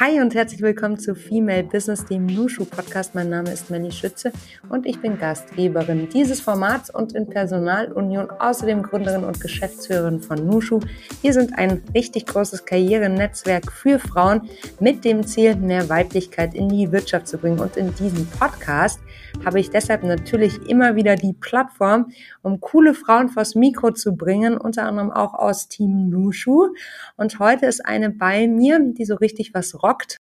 Hi und herzlich willkommen zu Female Business, dem Nushu Podcast. Mein Name ist Melly Schütze und ich bin Gastgeberin dieses Formats und in Personalunion außerdem Gründerin und Geschäftsführerin von Nushu. Wir sind ein richtig großes Karrierenetzwerk für Frauen mit dem Ziel, mehr Weiblichkeit in die Wirtschaft zu bringen. Und in diesem Podcast habe ich deshalb natürlich immer wieder die Plattform, um coole Frauen vors Mikro zu bringen, unter anderem auch aus Team Nushu. Und heute ist eine bei mir, die so richtig was rockt.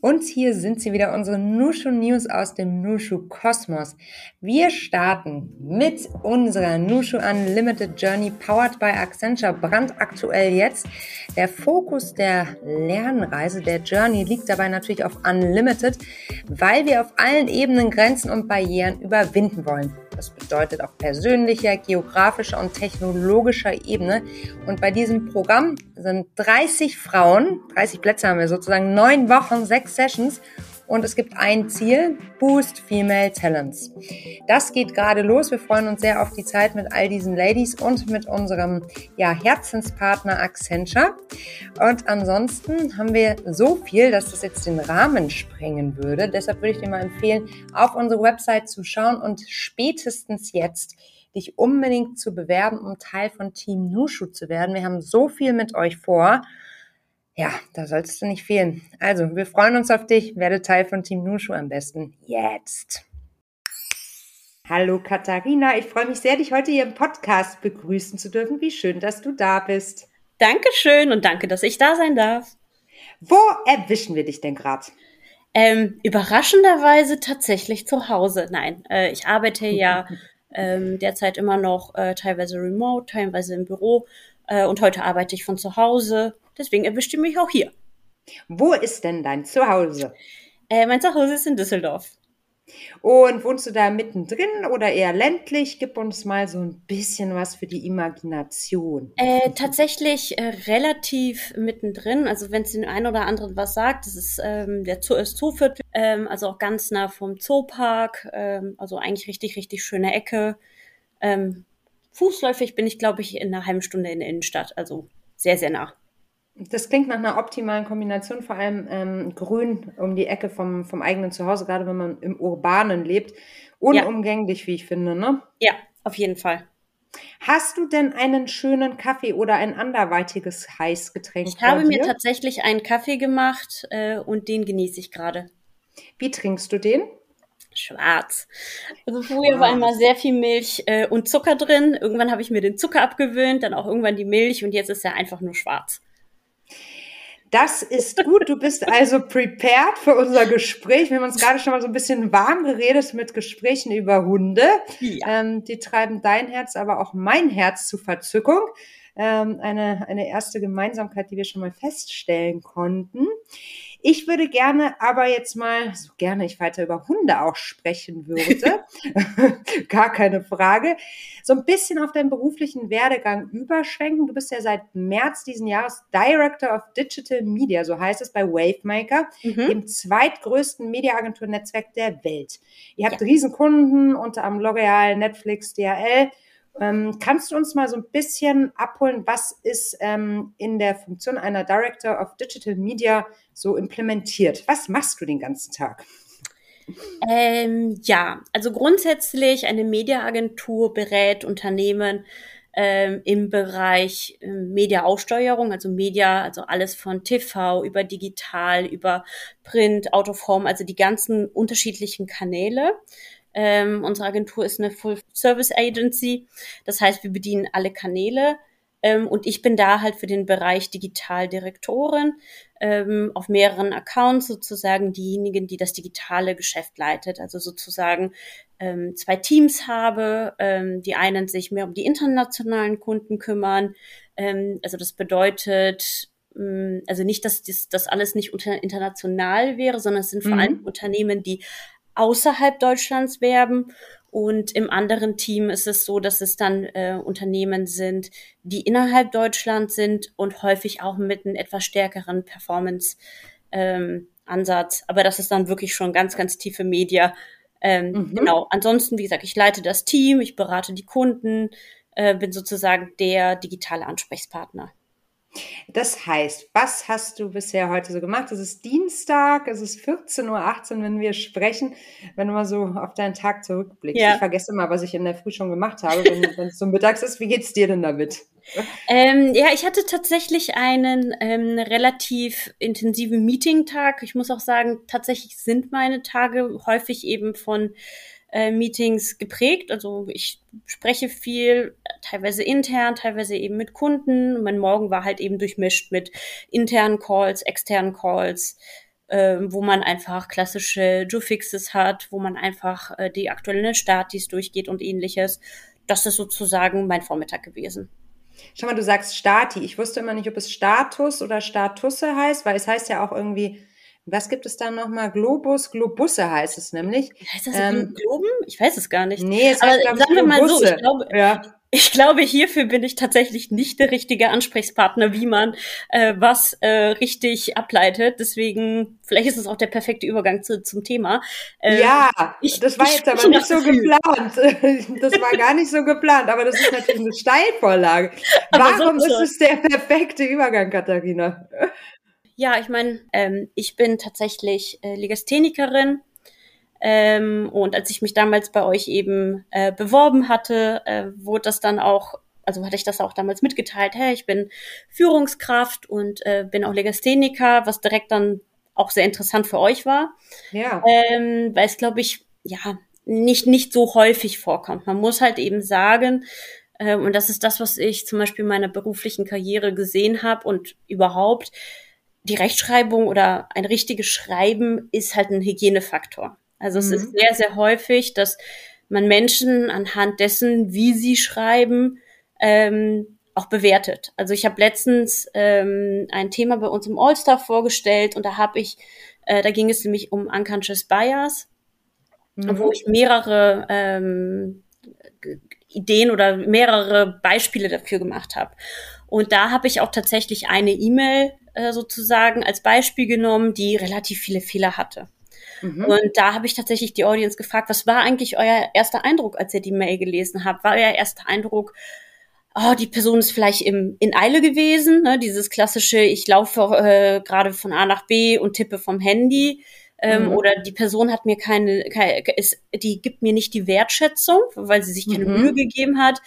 Und hier sind sie wieder, unsere Nushu News aus dem Nushu Kosmos. Wir starten mit unserer Nushu Unlimited Journey powered by Accenture brandaktuell jetzt. Der Fokus der Lernreise, der Journey liegt dabei natürlich auf Unlimited, weil wir auf allen Ebenen Grenzen und Barrieren überwinden wollen. Das bedeutet auf persönlicher, geografischer und technologischer Ebene. Und bei diesem Programm sind 30 Frauen, 30 Plätze haben wir sozusagen, neun Wochen, sechs Sessions und es gibt ein Ziel, Boost Female Talents. Das geht gerade los. Wir freuen uns sehr auf die Zeit mit all diesen Ladies und mit unserem ja, Herzenspartner Accenture. Und ansonsten haben wir so viel, dass das jetzt den Rahmen sprengen würde. Deshalb würde ich dir mal empfehlen, auf unsere Website zu schauen und spätestens jetzt dich unbedingt zu bewerben, um Teil von Team Nushu zu werden. Wir haben so viel mit euch vor. Ja, da sollst du nicht fehlen. Also, wir freuen uns auf dich. Werde Teil von Team Nushu am besten. Jetzt. Hallo Katharina, ich freue mich sehr, dich heute hier im Podcast begrüßen zu dürfen. Wie schön, dass du da bist. Dankeschön und danke, dass ich da sein darf. Wo erwischen wir dich denn gerade? Ähm, überraschenderweise tatsächlich zu Hause. Nein, äh, ich arbeite ja ähm, derzeit immer noch äh, teilweise remote, teilweise im Büro äh, und heute arbeite ich von zu Hause Deswegen erwischt ihr mich auch hier. Wo ist denn dein Zuhause? Äh, mein Zuhause ist in Düsseldorf. Und wohnst du da mittendrin oder eher ländlich? Gib uns mal so ein bisschen was für die Imagination. Äh, tatsächlich äh, relativ mittendrin. Also wenn es den einen oder anderen was sagt, das ist ähm, der Zoo ist Zooviertel, ähm, also auch ganz nah vom Zoopark. Ähm, also eigentlich richtig, richtig schöne Ecke. Ähm, fußläufig bin ich, glaube ich, in einer halben Stunde in der Innenstadt. Also sehr, sehr nah. Das klingt nach einer optimalen Kombination, vor allem ähm, grün um die Ecke vom, vom eigenen Zuhause, gerade wenn man im Urbanen lebt. Unumgänglich, ja. wie ich finde, ne? Ja, auf jeden Fall. Hast du denn einen schönen Kaffee oder ein anderweitiges Heißgetränk? Ich habe mir tatsächlich einen Kaffee gemacht äh, und den genieße ich gerade. Wie trinkst du den? Schwarz. Also früher war immer sehr viel Milch äh, und Zucker drin. Irgendwann habe ich mir den Zucker abgewöhnt, dann auch irgendwann die Milch und jetzt ist er einfach nur schwarz. Das ist gut. Du bist also prepared für unser Gespräch. Wir haben uns gerade schon mal so ein bisschen warm geredet mit Gesprächen über Hunde. Ja. Ähm, die treiben dein Herz, aber auch mein Herz zu Verzückung. Ähm, eine, eine erste Gemeinsamkeit, die wir schon mal feststellen konnten. Ich würde gerne aber jetzt mal, so gerne ich weiter über Hunde auch sprechen würde, gar keine Frage, so ein bisschen auf deinen beruflichen Werdegang überschwenken. Du bist ja seit März diesen Jahres Director of Digital Media, so heißt es bei Wavemaker, mhm. dem zweitgrößten Mediaagenturnetzwerk der Welt. Ihr habt ja. Riesenkunden, unter anderem L'Oreal, Netflix, DHL. Ähm, kannst du uns mal so ein bisschen abholen, was ist ähm, in der Funktion einer Director of Digital Media so implementiert? Was machst du den ganzen Tag? Ähm, ja, also grundsätzlich eine Mediaagentur berät Unternehmen ähm, im Bereich äh, Mediaaussteuerung, also Media, also alles von TV über digital, über Print, Out of Home, also die ganzen unterschiedlichen Kanäle. Ähm, unsere Agentur ist eine Full Service Agency. Das heißt, wir bedienen alle Kanäle. Ähm, und ich bin da halt für den Bereich Digitaldirektorin ähm, auf mehreren Accounts sozusagen diejenigen, die das digitale Geschäft leitet. Also sozusagen ähm, zwei Teams habe. Ähm, die einen sich mehr um die internationalen Kunden kümmern. Ähm, also das bedeutet, mm, also nicht, dass das, das alles nicht international wäre, sondern es sind vor mhm. allem Unternehmen, die außerhalb Deutschlands werben. Und im anderen Team ist es so, dass es dann äh, Unternehmen sind, die innerhalb Deutschlands sind und häufig auch mit einem etwas stärkeren Performance ähm, Ansatz. Aber das ist dann wirklich schon ganz, ganz tiefe Media. Ähm, mhm. Genau. Ansonsten, wie gesagt, ich leite das Team, ich berate die Kunden, äh, bin sozusagen der digitale Ansprechpartner. Das heißt, was hast du bisher heute so gemacht? Es ist Dienstag, es ist 14.18 Uhr, wenn wir sprechen. Wenn du mal so auf deinen Tag zurückblickst. Ja. Ich vergesse mal, was ich in der Früh schon gemacht habe, wenn, wenn es so mittags ist. Wie geht's dir denn damit? Ähm, ja, ich hatte tatsächlich einen ähm, relativ intensiven Meeting-Tag. Ich muss auch sagen, tatsächlich sind meine Tage häufig eben von äh, Meetings geprägt. Also ich spreche viel, teilweise intern, teilweise eben mit Kunden. Mein Morgen war halt eben durchmischt mit internen Calls, externen Calls, äh, wo man einfach klassische Joe-Fixes hat, wo man einfach äh, die aktuellen Statis durchgeht und ähnliches. Das ist sozusagen mein Vormittag gewesen. Schau mal, du sagst Stati. Ich wusste immer nicht, ob es Status oder Statusse heißt, weil es heißt ja auch irgendwie, was gibt es da nochmal? Globus, Globusse heißt es nämlich. Heißt das ähm, Globen? Ich weiß es gar nicht. Nee, es heißt, Aber sagen wir mal so, ich glaube, ja. Ich glaube, hierfür bin ich tatsächlich nicht der richtige Ansprechpartner, wie man äh, was äh, richtig ableitet. Deswegen, vielleicht ist es auch der perfekte Übergang zu, zum Thema. Äh, ja, ich, das war jetzt aber nicht so geplant. Das war gar nicht so geplant, aber das ist natürlich eine Steilvorlage. Warum ist es der perfekte Übergang, Katharina? Ja, ich meine, ähm, ich bin tatsächlich äh, Legasthenikerin ähm, und als ich mich damals bei euch eben äh, beworben hatte, äh, wurde das dann auch, also hatte ich das auch damals mitgeteilt, hey, ich bin Führungskraft und äh, bin auch Legastheniker, was direkt dann auch sehr interessant für euch war. Ja. Ähm, weil es, glaube ich, ja, nicht, nicht so häufig vorkommt. Man muss halt eben sagen, äh, und das ist das, was ich zum Beispiel in meiner beruflichen Karriere gesehen habe und überhaupt, die Rechtschreibung oder ein richtiges Schreiben ist halt ein Hygienefaktor. Also es mhm. ist sehr, sehr häufig, dass man Menschen anhand dessen, wie sie schreiben, ähm, auch bewertet. Also ich habe letztens ähm, ein Thema bei uns im All-Star vorgestellt und da habe ich, äh, da ging es nämlich um Unconscious Bias, mhm. wo ich mehrere ähm, Ideen oder mehrere Beispiele dafür gemacht habe. Und da habe ich auch tatsächlich eine E-Mail äh, sozusagen als Beispiel genommen, die relativ viele Fehler hatte. Mhm. Und da habe ich tatsächlich die Audience gefragt, was war eigentlich euer erster Eindruck, als ihr die Mail gelesen habt? War euer erster Eindruck, oh, die Person ist vielleicht im, in Eile gewesen, ne? dieses klassische, ich laufe äh, gerade von A nach B und tippe vom Handy. Ähm, mhm. Oder die Person hat mir keine, keine ist, die gibt mir nicht die Wertschätzung, weil sie sich keine mhm. Mühe gegeben hat.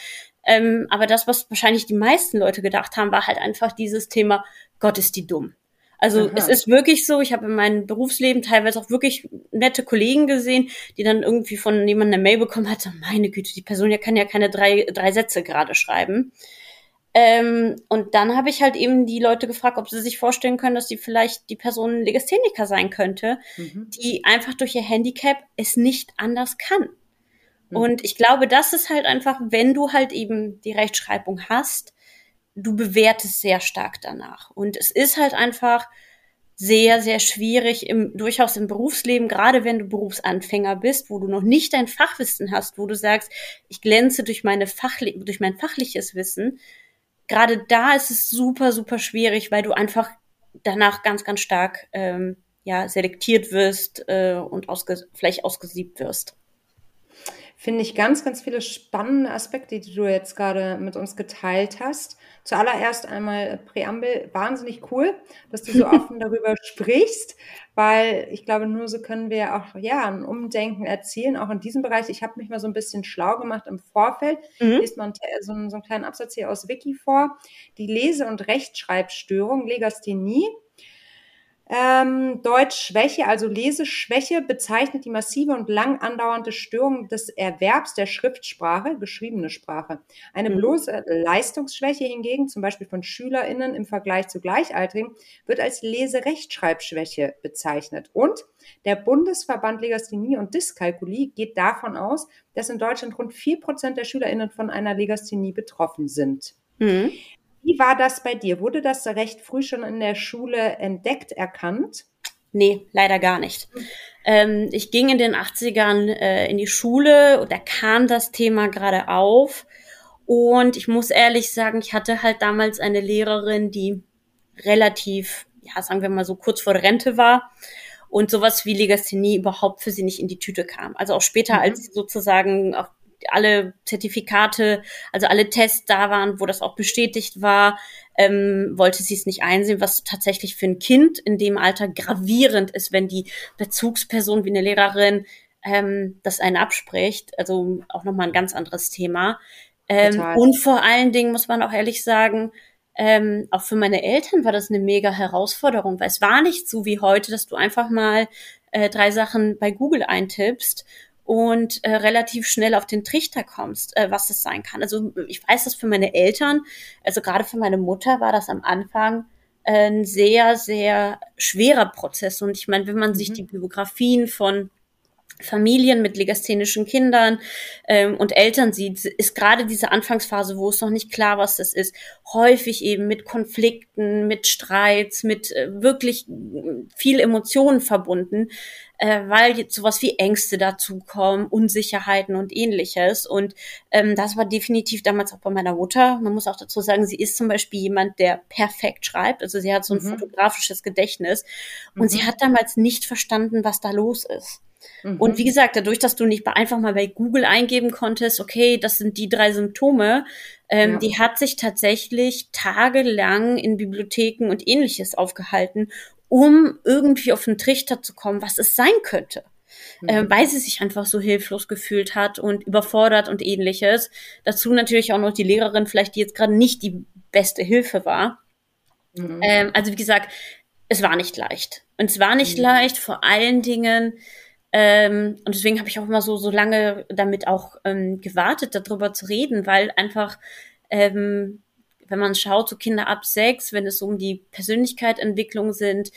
Ähm, aber das, was wahrscheinlich die meisten Leute gedacht haben, war halt einfach dieses Thema, Gott ist die dumm. Also Aha. es ist wirklich so, ich habe in meinem Berufsleben teilweise auch wirklich nette Kollegen gesehen, die dann irgendwie von jemandem eine Mail bekommen hat, so, meine Güte, die Person ja kann ja keine drei, drei Sätze gerade schreiben. Ähm, und dann habe ich halt eben die Leute gefragt, ob sie sich vorstellen können, dass die vielleicht die Person Legastheniker sein könnte, mhm. die einfach durch ihr Handicap es nicht anders kann. Mhm. Und ich glaube, das ist halt einfach, wenn du halt eben die Rechtschreibung hast, du bewertest sehr stark danach. Und es ist halt einfach sehr, sehr schwierig, im, durchaus im Berufsleben, gerade wenn du Berufsanfänger bist, wo du noch nicht dein Fachwissen hast, wo du sagst, ich glänze durch, meine Fachli durch mein fachliches Wissen. Gerade da ist es super, super schwierig, weil du einfach danach ganz, ganz stark ähm, ja, selektiert wirst äh, und ausge vielleicht ausgesiebt wirst finde ich ganz, ganz viele spannende Aspekte, die du jetzt gerade mit uns geteilt hast. Zuallererst einmal Präambel, wahnsinnig cool, dass du so offen darüber sprichst, weil ich glaube, nur so können wir auch ja ein Umdenken erzielen, auch in diesem Bereich. Ich habe mich mal so ein bisschen schlau gemacht im Vorfeld. Mhm. Liest man so, einen, so einen kleinen Absatz hier aus Wiki vor. Die Lese- und Rechtschreibstörung, Legasthenie, ähm, Deutschschwäche, also Leseschwäche, bezeichnet die massive und lang andauernde Störung des Erwerbs der Schriftsprache, geschriebene Sprache. Eine mhm. bloße Leistungsschwäche hingegen, zum Beispiel von SchülerInnen im Vergleich zu Gleichaltrigen, wird als Leserechtschreibschwäche bezeichnet. Und der Bundesverband Legasthenie und Dyskalkulie geht davon aus, dass in Deutschland rund vier Prozent der SchülerInnen von einer Legasthenie betroffen sind. Mhm. Wie war das bei dir? Wurde das recht früh schon in der Schule entdeckt, erkannt? Nee, leider gar nicht. Ähm, ich ging in den 80ern äh, in die Schule und da kam das Thema gerade auf. Und ich muss ehrlich sagen, ich hatte halt damals eine Lehrerin, die relativ, ja, sagen wir mal so kurz vor der Rente war und sowas wie Legasthenie überhaupt für sie nicht in die Tüte kam. Also auch später, mhm. als sie sozusagen auch alle Zertifikate, also alle Tests da waren, wo das auch bestätigt war, ähm, wollte sie es nicht einsehen, was tatsächlich für ein Kind in dem Alter gravierend ist, wenn die Bezugsperson wie eine Lehrerin ähm, das einen abspricht. Also auch nochmal ein ganz anderes Thema. Ähm, und vor allen Dingen muss man auch ehrlich sagen, ähm, auch für meine Eltern war das eine mega Herausforderung, weil es war nicht so wie heute, dass du einfach mal äh, drei Sachen bei Google eintippst und äh, relativ schnell auf den Trichter kommst, äh, was es sein kann. Also ich weiß das für meine Eltern, also gerade für meine Mutter war das am Anfang äh, ein sehr, sehr schwerer Prozess. Und ich meine, wenn man mhm. sich die Biografien von Familien mit legasthenischen Kindern ähm, und Eltern sieht, ist gerade diese Anfangsphase, wo es noch nicht klar was das ist, häufig eben mit Konflikten, mit Streits, mit äh, wirklich viel Emotionen verbunden, äh, weil jetzt sowas wie Ängste dazukommen, Unsicherheiten und ähnliches. Und ähm, das war definitiv damals auch bei meiner Mutter. Man muss auch dazu sagen, sie ist zum Beispiel jemand, der perfekt schreibt. Also sie hat so ein mhm. fotografisches Gedächtnis und mhm. sie hat damals nicht verstanden, was da los ist. Mhm. Und wie gesagt, dadurch, dass du nicht einfach mal bei Google eingeben konntest, okay, das sind die drei Symptome, ähm, ja. die hat sich tatsächlich tagelang in Bibliotheken und ähnliches aufgehalten, um irgendwie auf den Trichter zu kommen, was es sein könnte. Mhm. Äh, weil sie sich einfach so hilflos gefühlt hat und überfordert und ähnliches. Dazu natürlich auch noch die Lehrerin, vielleicht die jetzt gerade nicht die beste Hilfe war. Mhm. Ähm, also wie gesagt, es war nicht leicht. Und es war nicht mhm. leicht, vor allen Dingen, ähm, und deswegen habe ich auch immer so, so lange damit auch ähm, gewartet, darüber zu reden, weil einfach, ähm, wenn man schaut, so Kinder ab sechs, wenn es um die Persönlichkeitsentwicklung sind,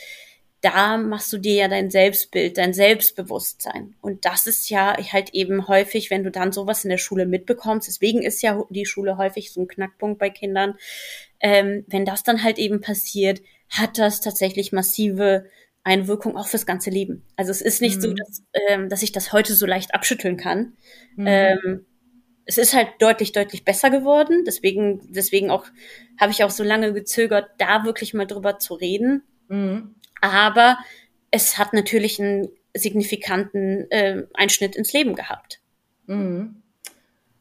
da machst du dir ja dein Selbstbild, dein Selbstbewusstsein. Und das ist ja halt eben häufig, wenn du dann sowas in der Schule mitbekommst, deswegen ist ja die Schule häufig so ein Knackpunkt bei Kindern, ähm, wenn das dann halt eben passiert, hat das tatsächlich massive Einwirkung auch fürs ganze Leben. Also es ist nicht mhm. so, dass, ähm, dass ich das heute so leicht abschütteln kann. Mhm. Ähm, es ist halt deutlich, deutlich besser geworden. Deswegen, deswegen auch habe ich auch so lange gezögert, da wirklich mal drüber zu reden. Mhm. Aber es hat natürlich einen signifikanten äh, Einschnitt ins Leben gehabt. Mhm.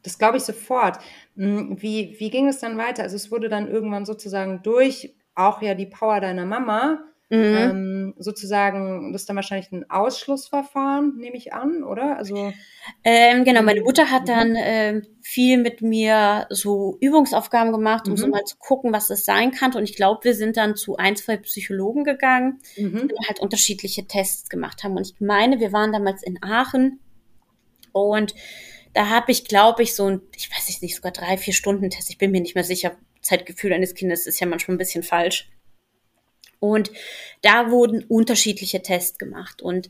Das glaube ich sofort. Mhm. Wie, wie ging es dann weiter? Also es wurde dann irgendwann sozusagen durch auch ja die Power deiner Mama Mhm. Ähm, sozusagen, das ist dann wahrscheinlich ein Ausschlussverfahren, nehme ich an, oder? Also ähm, genau, meine Mutter hat mhm. dann äh, viel mit mir so Übungsaufgaben gemacht, um mhm. so mal zu gucken, was es sein kann. Und ich glaube, wir sind dann zu ein, zwei Psychologen gegangen, mhm. die halt unterschiedliche Tests gemacht haben. Und ich meine, wir waren damals in Aachen und da habe ich, glaube ich, so ein, ich weiß nicht, sogar drei, vier Stunden Test. Ich bin mir nicht mehr sicher. Zeitgefühl eines Kindes ist ja manchmal ein bisschen falsch. Und da wurden unterschiedliche Tests gemacht. Und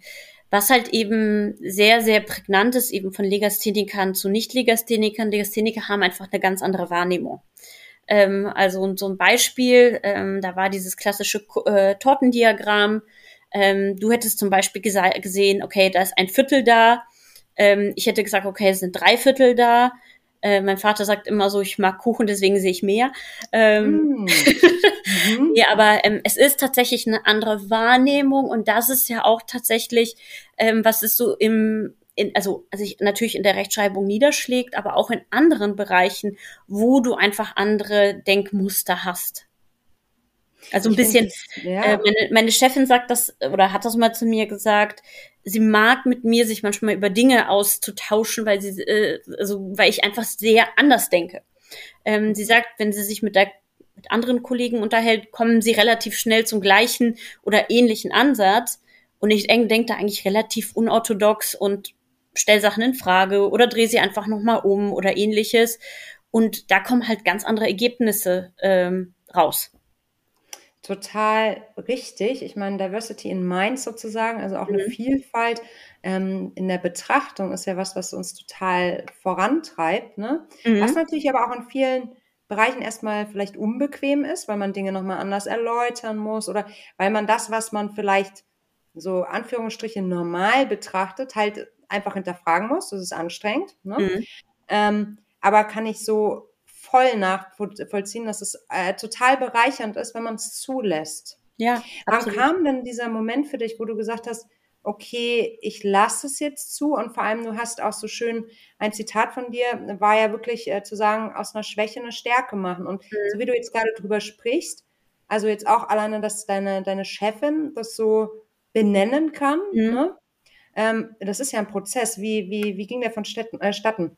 was halt eben sehr, sehr prägnant ist, eben von Legasthenikern zu Nicht-Legasthenikern. Legastheniker haben einfach eine ganz andere Wahrnehmung. Ähm, also so ein Beispiel, ähm, da war dieses klassische äh, Tortendiagramm. Ähm, du hättest zum Beispiel gesehen, okay, da ist ein Viertel da. Ähm, ich hätte gesagt, okay, es sind drei Viertel da. Äh, mein Vater sagt immer so, ich mag Kuchen, deswegen sehe ich mehr. Mm. mhm. ja, aber ähm, es ist tatsächlich eine andere Wahrnehmung und das ist ja auch tatsächlich, ähm, was es so im, in, also, also ich, natürlich in der Rechtschreibung niederschlägt, aber auch in anderen Bereichen, wo du einfach andere Denkmuster hast. Also ein ich bisschen, das, ja. äh, meine, meine Chefin sagt das oder hat das mal zu mir gesagt, sie mag mit mir sich manchmal über Dinge auszutauschen, weil sie, äh, also weil ich einfach sehr anders denke. Ähm, sie sagt, wenn sie sich mit der mit anderen Kollegen unterhält, kommen sie relativ schnell zum gleichen oder ähnlichen Ansatz. Und ich denke da eigentlich relativ unorthodox und stell Sachen in Frage oder drehe sie einfach nochmal um oder ähnliches. Und da kommen halt ganz andere Ergebnisse ähm, raus total richtig. Ich meine, Diversity in Minds sozusagen, also auch eine mhm. Vielfalt ähm, in der Betrachtung ist ja was, was uns total vorantreibt. Ne? Mhm. Was natürlich aber auch in vielen Bereichen erstmal vielleicht unbequem ist, weil man Dinge nochmal anders erläutern muss oder weil man das, was man vielleicht so Anführungsstriche normal betrachtet, halt einfach hinterfragen muss. Das ist anstrengend. Ne? Mhm. Ähm, aber kann ich so voll nachvollziehen, dass es äh, total bereichernd ist, wenn man es zulässt. Ja. Wann kam denn dieser Moment für dich, wo du gesagt hast, okay, ich lasse es jetzt zu und vor allem du hast auch so schön ein Zitat von dir, war ja wirklich äh, zu sagen, aus einer Schwäche eine Stärke machen. Und mhm. so wie du jetzt gerade drüber sprichst, also jetzt auch alleine, dass deine, deine Chefin das so benennen kann, mhm. ne? ähm, das ist ja ein Prozess. Wie, wie, wie ging der vonstatten? Äh, statten?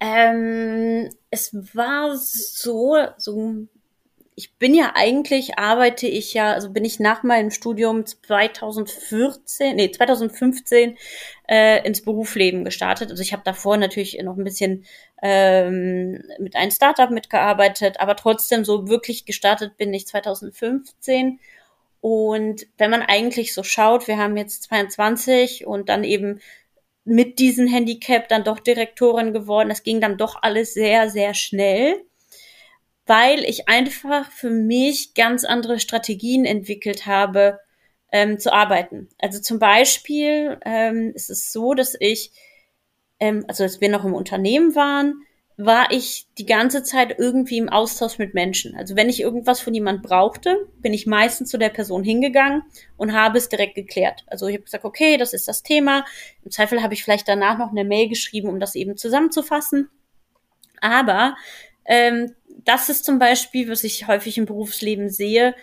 Ähm, es war so, so ich bin ja eigentlich, arbeite ich ja, also bin ich nach meinem Studium 2014, nee, 2015 äh, ins Berufsleben gestartet. Also ich habe davor natürlich noch ein bisschen ähm, mit einem Startup mitgearbeitet, aber trotzdem so wirklich gestartet bin ich 2015. Und wenn man eigentlich so schaut, wir haben jetzt 22 und dann eben mit diesem Handicap dann doch Direktorin geworden. Das ging dann doch alles sehr, sehr schnell weil ich einfach für mich ganz andere Strategien entwickelt habe, ähm, zu arbeiten. Also zum Beispiel ähm, ist es so, dass ich, ähm, also als wir noch im Unternehmen waren, war ich die ganze Zeit irgendwie im Austausch mit Menschen. Also wenn ich irgendwas von jemand brauchte, bin ich meistens zu der Person hingegangen und habe es direkt geklärt. Also ich habe gesagt, okay, das ist das Thema. Im Zweifel habe ich vielleicht danach noch eine Mail geschrieben, um das eben zusammenzufassen. Aber ähm, das ist zum Beispiel, was ich häufig im Berufsleben sehe.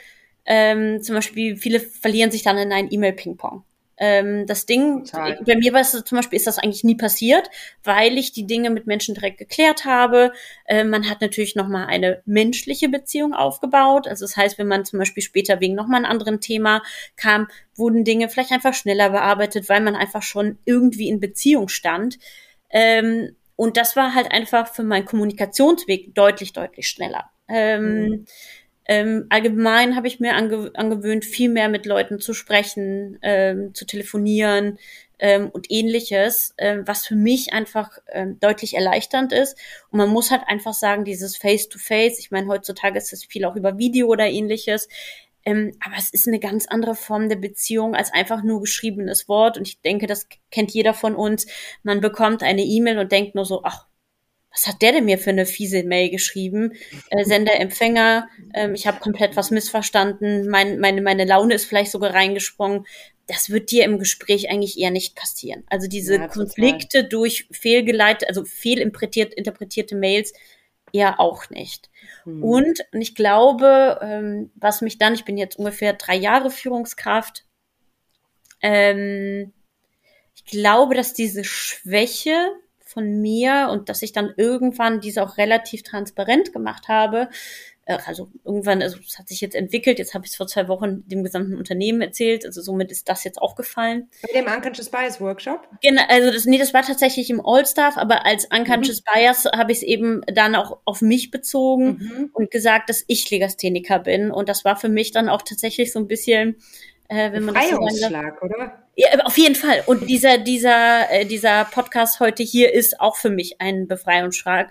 Ähm, zum Beispiel, viele verlieren sich dann in ein E-Mail-Ping-Pong. Ähm, das Ding, Total. bei mir war es zum Beispiel, ist das eigentlich nie passiert, weil ich die Dinge mit Menschen direkt geklärt habe. Ähm, man hat natürlich nochmal eine menschliche Beziehung aufgebaut. Also das heißt, wenn man zum Beispiel später wegen nochmal einem anderen Thema kam, wurden Dinge vielleicht einfach schneller bearbeitet, weil man einfach schon irgendwie in Beziehung stand. Ähm, und das war halt einfach für meinen Kommunikationsweg deutlich, deutlich schneller. Ähm, mhm. ähm, allgemein habe ich mir ange angewöhnt, viel mehr mit Leuten zu sprechen, ähm, zu telefonieren ähm, und ähnliches, ähm, was für mich einfach ähm, deutlich erleichternd ist. Und man muss halt einfach sagen, dieses Face-to-Face, -face, ich meine, heutzutage ist es viel auch über Video oder ähnliches, ähm, aber es ist eine ganz andere Form der Beziehung als einfach nur geschriebenes Wort. Und ich denke, das kennt jeder von uns. Man bekommt eine E-Mail und denkt nur so, ach, was hat der denn mir für eine fiese Mail geschrieben? Äh, Sender, Empfänger, ähm, ich habe komplett was missverstanden, mein, meine, meine Laune ist vielleicht sogar reingesprungen. Das wird dir im Gespräch eigentlich eher nicht passieren. Also diese ja, Konflikte durch fehlgeleitete, also fehlinterpretierte interpretierte Mails eher auch nicht. Mhm. Und, und ich glaube, ähm, was mich dann, ich bin jetzt ungefähr drei Jahre Führungskraft, ähm, ich glaube, dass diese Schwäche von mir und dass ich dann irgendwann diese auch relativ transparent gemacht habe, also irgendwann, also es hat sich jetzt entwickelt, jetzt habe ich es vor zwei Wochen dem gesamten Unternehmen erzählt, also somit ist das jetzt auch gefallen. Bei dem Unconscious Bias Workshop? Genau, also das, nee, das war tatsächlich im All-Staff, aber als Unconscious mhm. Bias habe ich es eben dann auch auf mich bezogen mhm. und gesagt, dass ich Legastheniker bin und das war für mich dann auch tatsächlich so ein bisschen äh, wenn man Befreiungsschlag, so oder? Ja, auf jeden Fall. Und dieser, dieser, äh, dieser Podcast heute hier ist auch für mich ein Befreiungsschlag,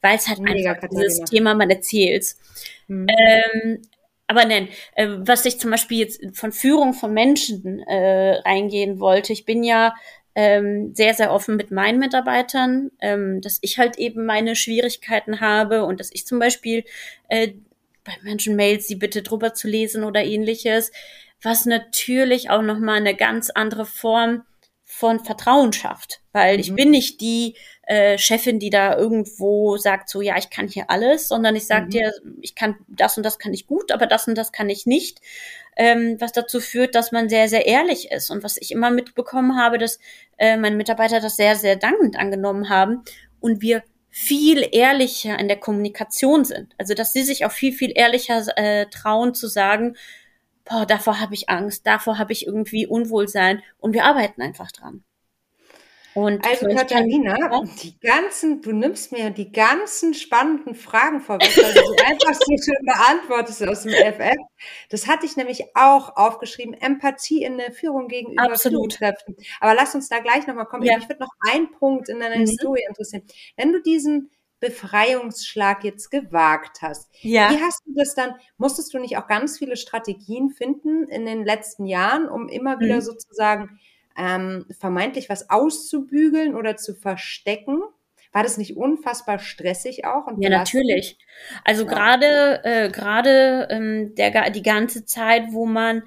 weil es halt Mega einfach Katharina. dieses Thema man erzählt. Mhm. Ähm, aber nein, äh, was ich zum Beispiel jetzt von Führung von Menschen äh, reingehen wollte, ich bin ja ähm, sehr, sehr offen mit meinen Mitarbeitern, ähm, dass ich halt eben meine Schwierigkeiten habe und dass ich zum Beispiel äh, bei Menschen Mails, die bitte drüber zu lesen oder ähnliches, was natürlich auch nochmal eine ganz andere Form von Vertrauen schafft. Weil mhm. ich bin nicht die äh, Chefin, die da irgendwo sagt, so ja, ich kann hier alles, sondern ich sage mhm. dir, ich kann das und das kann ich gut, aber das und das kann ich nicht. Ähm, was dazu führt, dass man sehr, sehr ehrlich ist. Und was ich immer mitbekommen habe, dass äh, meine Mitarbeiter das sehr, sehr dankend angenommen haben und wir viel ehrlicher in der Kommunikation sind. Also dass sie sich auch viel, viel ehrlicher äh, trauen zu sagen, boah, davor habe ich Angst, davor habe ich irgendwie Unwohlsein und wir arbeiten einfach dran. Und also Katharina, die ganzen, du nimmst mir die ganzen spannenden Fragen vorweg, weil du einfach so schön beantwortest aus dem FF. Das hatte ich nämlich auch aufgeschrieben, Empathie in der Führung gegenüber Absolut. Führungskräften. Aber lass uns da gleich nochmal kommen. Ja. Ich würde noch einen Punkt in deiner mhm. Historie interessieren. Wenn du diesen Befreiungsschlag jetzt gewagt hast. Ja. Wie hast du das dann, musstest du nicht auch ganz viele Strategien finden in den letzten Jahren, um immer wieder mhm. sozusagen ähm, vermeintlich was auszubügeln oder zu verstecken? War das nicht unfassbar stressig auch? ja, natürlich. Also ja. gerade äh, gerade ähm, der die ganze Zeit, wo man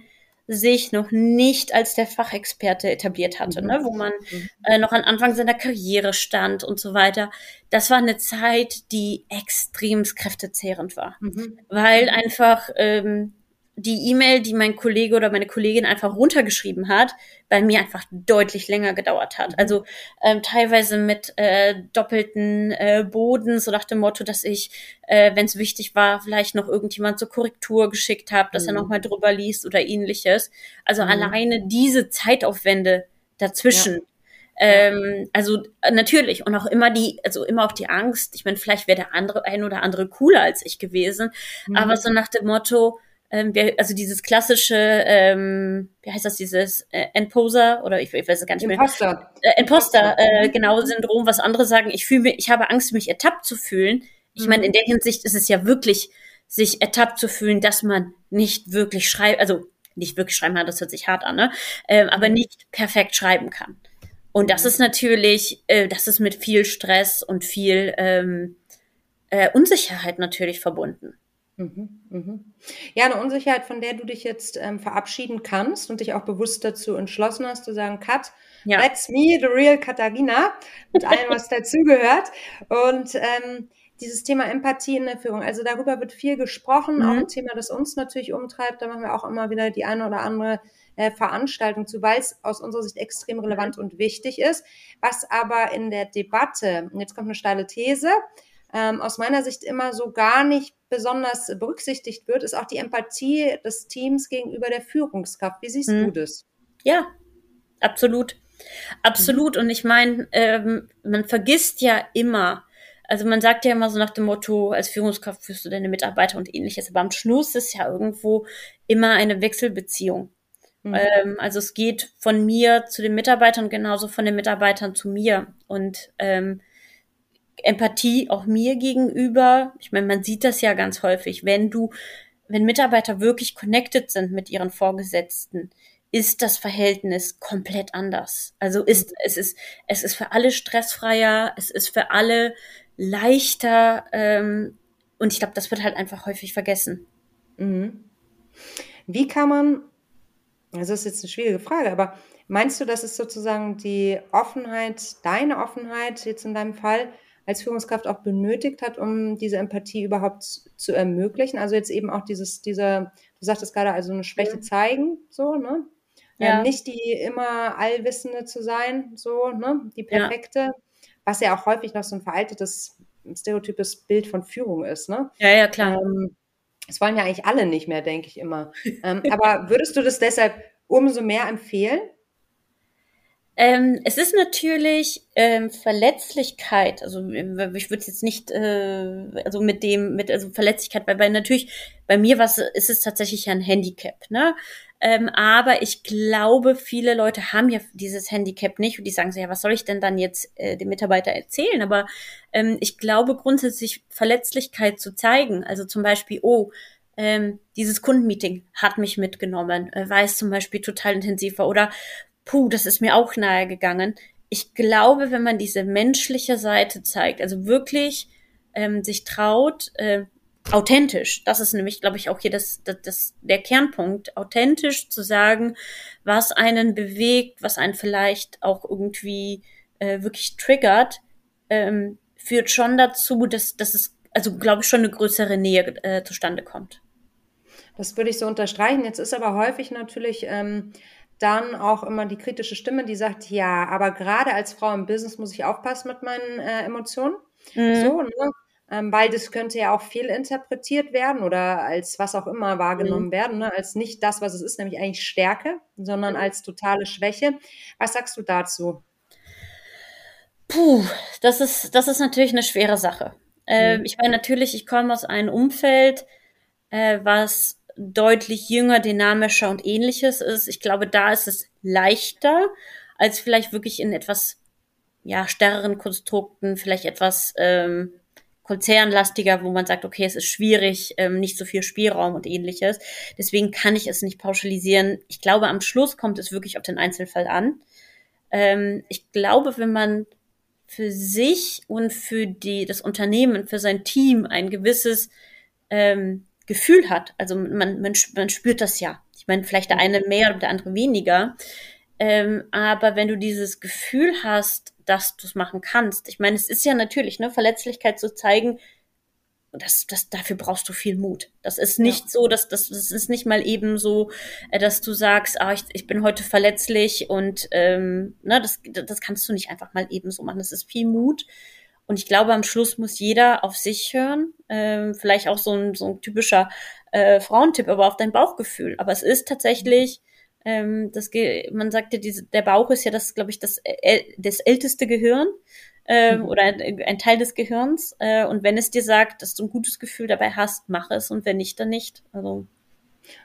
sich noch nicht als der Fachexperte etabliert hatte, mhm. ne? wo man mhm. äh, noch am Anfang seiner Karriere stand und so weiter. Das war eine Zeit, die extrem kräftezehrend war, mhm. weil einfach ähm, die E-Mail, die mein Kollege oder meine Kollegin einfach runtergeschrieben hat, bei mir einfach deutlich länger gedauert hat. Mhm. Also ähm, teilweise mit äh, doppelten äh, Boden, so nach dem Motto, dass ich, äh, wenn es wichtig war, vielleicht noch irgendjemand zur Korrektur geschickt habe, dass mhm. er nochmal drüber liest oder ähnliches. Also mhm. alleine diese Zeitaufwände dazwischen. Ja. Ähm, also äh, natürlich und auch immer die, also immer auch die Angst. Ich meine, vielleicht wäre der andere ein oder andere cooler als ich gewesen, mhm. aber so nach dem Motto, ähm, also dieses klassische, ähm, wie heißt das, dieses äh, Endposer oder ich, ich weiß es gar nicht Imposter. mehr. Äh, Imposter, äh, genau, Syndrom, was andere sagen, ich fühle mich, ich habe Angst, mich ertappt zu fühlen. Ich mhm. meine, in der Hinsicht ist es ja wirklich, sich ertappt zu fühlen, dass man nicht wirklich schreibt, also nicht wirklich schreiben kann, das hört sich hart an, ne? Ähm, aber mhm. nicht perfekt schreiben kann. Und das mhm. ist natürlich, äh, das ist mit viel Stress und viel ähm, äh, Unsicherheit natürlich verbunden. Mhm, mhm. Ja, eine Unsicherheit, von der du dich jetzt ähm, verabschieden kannst und dich auch bewusst dazu entschlossen hast, zu sagen, Kat, ja. that's me, the real Katharina, mit allem, was dazugehört. Und ähm, dieses Thema Empathie in der Führung, also darüber wird viel gesprochen, mhm. auch ein Thema, das uns natürlich umtreibt. Da machen wir auch immer wieder die eine oder andere äh, Veranstaltung zu, weil es aus unserer Sicht extrem relevant und wichtig ist. Was aber in der Debatte, und jetzt kommt eine steile These, ähm, aus meiner Sicht immer so gar nicht besonders berücksichtigt wird, ist auch die Empathie des Teams gegenüber der Führungskraft. Wie siehst hm. du das? Ja, absolut. Absolut. Mhm. Und ich meine, ähm, man vergisst ja immer, also man sagt ja immer so nach dem Motto, als Führungskraft führst du deine Mitarbeiter und ähnliches, aber am Schluss ist ja irgendwo immer eine Wechselbeziehung. Mhm. Ähm, also es geht von mir zu den Mitarbeitern genauso von den Mitarbeitern zu mir. Und ähm, Empathie auch mir gegenüber. Ich meine, man sieht das ja ganz häufig, wenn du, wenn Mitarbeiter wirklich connected sind mit ihren Vorgesetzten, ist das Verhältnis komplett anders. Also ist es ist es ist für alle stressfreier, es ist für alle leichter ähm, und ich glaube, das wird halt einfach häufig vergessen. Mhm. Wie kann man, also das ist jetzt eine schwierige Frage, aber meinst du, dass es sozusagen die Offenheit, deine Offenheit jetzt in deinem Fall, als Führungskraft auch benötigt hat, um diese Empathie überhaupt zu ermöglichen. Also jetzt eben auch dieses, dieser, du sagtest gerade, also eine Schwäche zeigen, so, ne? Ja. Ähm, nicht die immer Allwissende zu sein, so, ne? Die perfekte, ja. was ja auch häufig noch so ein veraltetes, stereotypes Bild von Führung ist, ne? Ja, ja, klar. Ähm, das wollen ja eigentlich alle nicht mehr, denke ich immer. ähm, aber würdest du das deshalb umso mehr empfehlen? Ähm, es ist natürlich ähm, Verletzlichkeit, also äh, ich würde jetzt nicht, äh, also mit dem, mit also Verletzlichkeit, weil, weil natürlich bei mir was ist es tatsächlich ein Handicap, ne? Ähm, aber ich glaube, viele Leute haben ja dieses Handicap nicht und die sagen so, ja, was soll ich denn dann jetzt äh, dem Mitarbeiter erzählen? Aber ähm, ich glaube grundsätzlich Verletzlichkeit zu zeigen, also zum Beispiel, oh, ähm, dieses Kundenmeeting hat mich mitgenommen, äh, war es zum Beispiel total intensiver oder puh, das ist mir auch nahe gegangen. Ich glaube, wenn man diese menschliche Seite zeigt, also wirklich ähm, sich traut, äh, authentisch, das ist nämlich, glaube ich, auch hier das, das, das, der Kernpunkt, authentisch zu sagen, was einen bewegt, was einen vielleicht auch irgendwie äh, wirklich triggert, ähm, führt schon dazu, dass, dass es, also glaube ich, schon eine größere Nähe äh, zustande kommt. Das würde ich so unterstreichen. Jetzt ist aber häufig natürlich ähm, dann auch immer die kritische Stimme, die sagt, ja, aber gerade als Frau im Business muss ich aufpassen mit meinen äh, Emotionen. Mhm. So, ne? Ähm, weil das könnte ja auch fehlinterpretiert werden oder als was auch immer wahrgenommen mhm. werden, ne? als nicht das, was es ist, nämlich eigentlich Stärke, sondern mhm. als totale Schwäche. Was sagst du dazu? Puh, das ist, das ist natürlich eine schwere Sache. Äh, ich meine, natürlich, ich komme aus einem Umfeld, äh, was deutlich jünger, dynamischer und ähnliches ist. Ich glaube, da ist es leichter, als vielleicht wirklich in etwas ja, stärkeren Konstrukten, vielleicht etwas ähm, konzernlastiger, wo man sagt, okay, es ist schwierig, ähm, nicht so viel Spielraum und ähnliches. Deswegen kann ich es nicht pauschalisieren. Ich glaube, am Schluss kommt es wirklich auf den Einzelfall an. Ähm, ich glaube, wenn man für sich und für die, das Unternehmen, für sein Team ein gewisses ähm, Gefühl hat. Also man, man, man spürt das ja. Ich meine, vielleicht der eine mehr oder der andere weniger. Ähm, aber wenn du dieses Gefühl hast, dass du es machen kannst, ich meine, es ist ja natürlich, ne, Verletzlichkeit zu zeigen, das, das, dafür brauchst du viel Mut. Das ist nicht ja. so, dass das, das ist nicht mal eben so, äh, dass du sagst, ah, ich, ich bin heute verletzlich und ähm, ne, das, das kannst du nicht einfach mal eben so machen. Das ist viel Mut. Und ich glaube, am Schluss muss jeder auf sich hören. Ähm, vielleicht auch so ein, so ein typischer äh, Frauentipp, aber auf dein Bauchgefühl. Aber es ist tatsächlich, ähm, das, man sagt ja, diese, der Bauch ist ja das, glaube ich, das, äh, das älteste Gehirn ähm, mhm. oder ein, ein, Teil des Gehirns. Äh, und wenn es dir sagt, dass du ein gutes Gefühl dabei hast, mach es. Und wenn nicht, dann nicht. Also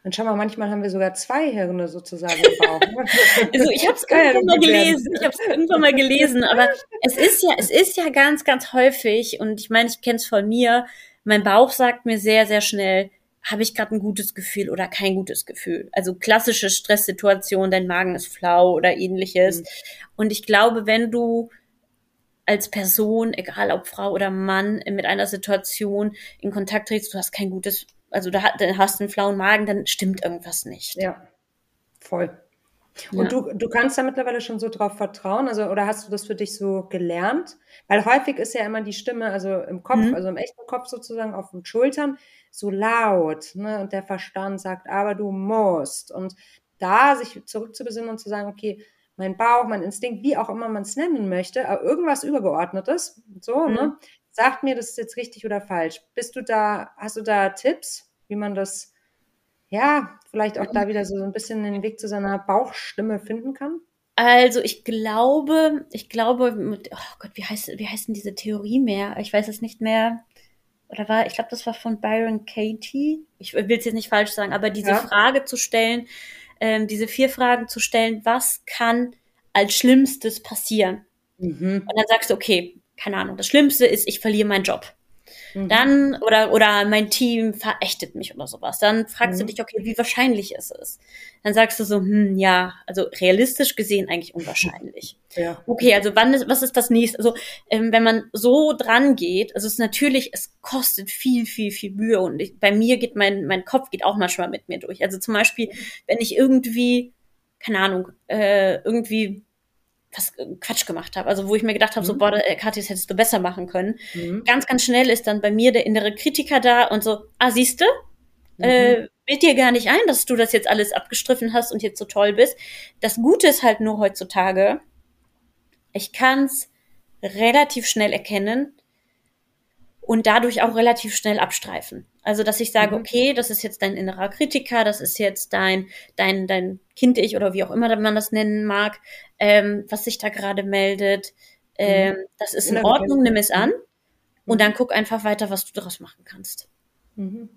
und schau mal, manchmal haben wir sogar zwei Hirne sozusagen im Bauch. Ne? also ich habe es irgendwann mal gelesen. Ich habe es irgendwann mal gelesen. Aber es ist ja, es ist ja ganz, ganz häufig. Und ich meine, ich kenne es von mir. Mein Bauch sagt mir sehr, sehr schnell, habe ich gerade ein gutes Gefühl oder kein gutes Gefühl. Also klassische Stresssituation, dein Magen ist flau oder ähnliches. Mhm. Und ich glaube, wenn du als Person, egal ob Frau oder Mann, mit einer Situation in Kontakt trittst, du hast kein gutes, also du hast einen flauen Magen, dann stimmt irgendwas nicht. Ja, voll. Und ja. du, du kannst da mittlerweile schon so drauf vertrauen, also oder hast du das für dich so gelernt? Weil häufig ist ja immer die Stimme, also im Kopf, mhm. also im echten Kopf sozusagen auf den Schultern, so laut, ne? Und der Verstand sagt, aber du musst. Und da sich zurückzubesinnen und zu sagen, okay, mein Bauch, mein Instinkt, wie auch immer man es nennen möchte, aber irgendwas Übergeordnetes, so, mhm. ne? Sagt mir, das ist jetzt richtig oder falsch. Bist du da, hast du da Tipps, wie man das, ja, vielleicht auch da wieder so ein bisschen den Weg zu seiner Bauchstimme finden kann? Also ich glaube, ich glaube, oh Gott, wie heißt, wie heißt denn diese Theorie mehr? Ich weiß es nicht mehr. Oder war, ich glaube, das war von Byron Katie. Ich will es jetzt nicht falsch sagen, aber diese ja. Frage zu stellen, ähm, diese vier Fragen zu stellen, was kann als Schlimmstes passieren? Mhm. Und dann sagst du, okay, keine Ahnung, das Schlimmste ist, ich verliere meinen Job. Mhm. Dann, oder, oder mein Team verächtet mich oder sowas. Dann fragst mhm. du dich, okay, wie wahrscheinlich ist es? Dann sagst du so, hm, ja, also realistisch gesehen eigentlich unwahrscheinlich. Ja. Okay, also wann ist, was ist das nächste? Also, ähm, wenn man so dran geht, also es ist natürlich, es kostet viel, viel, viel Mühe und ich, bei mir geht mein, mein Kopf geht auch manchmal mit mir durch. Also zum Beispiel, wenn ich irgendwie, keine Ahnung, äh, irgendwie was äh, Quatsch gemacht habe. Also wo ich mir gedacht habe, mhm. so, boah, äh, Kathi, das hättest du besser machen können. Mhm. Ganz, ganz schnell ist dann bei mir der innere Kritiker da und so, ah, siehste, mhm. äh, wird dir gar nicht ein, dass du das jetzt alles abgestriffen hast und jetzt so toll bist. Das Gute ist halt nur heutzutage, ich kann's relativ schnell erkennen, und dadurch auch relativ schnell abstreifen. Also, dass ich sage, mhm. okay, das ist jetzt dein innerer Kritiker, das ist jetzt dein, dein, dein Kind-Ich oder wie auch immer man das nennen mag, ähm, was sich da gerade meldet. Ähm, mhm. Das ist in Ordnung, nimm es an mhm. und dann guck einfach weiter, was du daraus machen kannst. Mhm.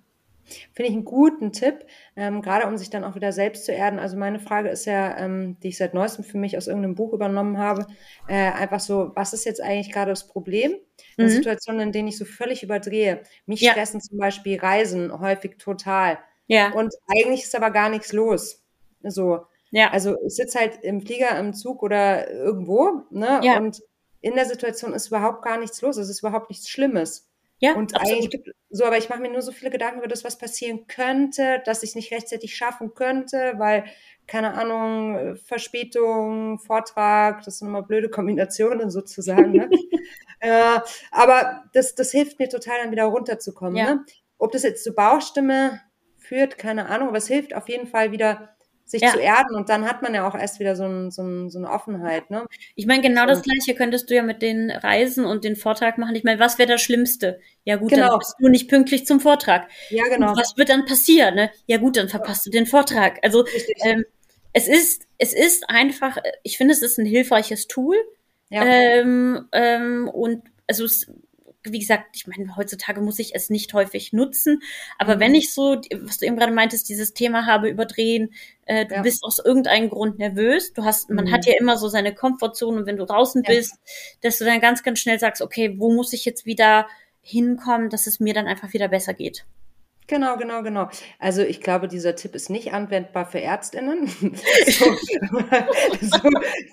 Finde ich einen guten Tipp, ähm, gerade um sich dann auch wieder selbst zu erden. Also meine Frage ist ja, ähm, die ich seit neuestem für mich aus irgendeinem Buch übernommen habe, äh, einfach so, was ist jetzt eigentlich gerade das Problem? In mhm. Situationen, in denen ich so völlig überdrehe. Mich ja. stressen zum Beispiel Reisen häufig total. Ja. Und eigentlich ist aber gar nichts los. So. Ja. Also ich sitze halt im Flieger, im Zug oder irgendwo, ne? Ja. Und in der Situation ist überhaupt gar nichts los. Es ist überhaupt nichts Schlimmes. Ja, und absolut. so, aber ich mache mir nur so viele Gedanken über das, was passieren könnte, dass ich es nicht rechtzeitig schaffen könnte, weil, keine Ahnung, Verspätung, Vortrag, das sind immer blöde Kombinationen sozusagen. Ne? äh, aber das, das hilft mir total, dann wieder runterzukommen. Ja. Ne? Ob das jetzt zu Bauchstimme führt, keine Ahnung, aber es hilft auf jeden Fall wieder sich ja. zu erden und dann hat man ja auch erst wieder so, ein, so, ein, so eine Offenheit. Ne? Ich meine, genau so. das gleiche könntest du ja mit den Reisen und den Vortrag machen. Ich meine, was wäre das Schlimmste? Ja gut, genau. dann bist du nicht pünktlich zum Vortrag. Ja, genau. Und was wird dann passieren? Ne? Ja gut, dann verpasst du den Vortrag. Also ähm, es ist, es ist einfach, ich finde, es ist ein hilfreiches Tool. Ja. Ähm, ähm, und also es wie gesagt, ich meine, heutzutage muss ich es nicht häufig nutzen, aber mhm. wenn ich so, was du eben gerade meintest, dieses Thema habe überdrehen, äh, du ja. bist aus irgendeinem Grund nervös, du hast, man mhm. hat ja immer so seine Komfortzone und wenn du draußen ja. bist, dass du dann ganz, ganz schnell sagst, okay, wo muss ich jetzt wieder hinkommen, dass es mir dann einfach wieder besser geht. Genau, genau, genau. Also ich glaube, dieser Tipp ist nicht anwendbar für Ärztinnen. so, so,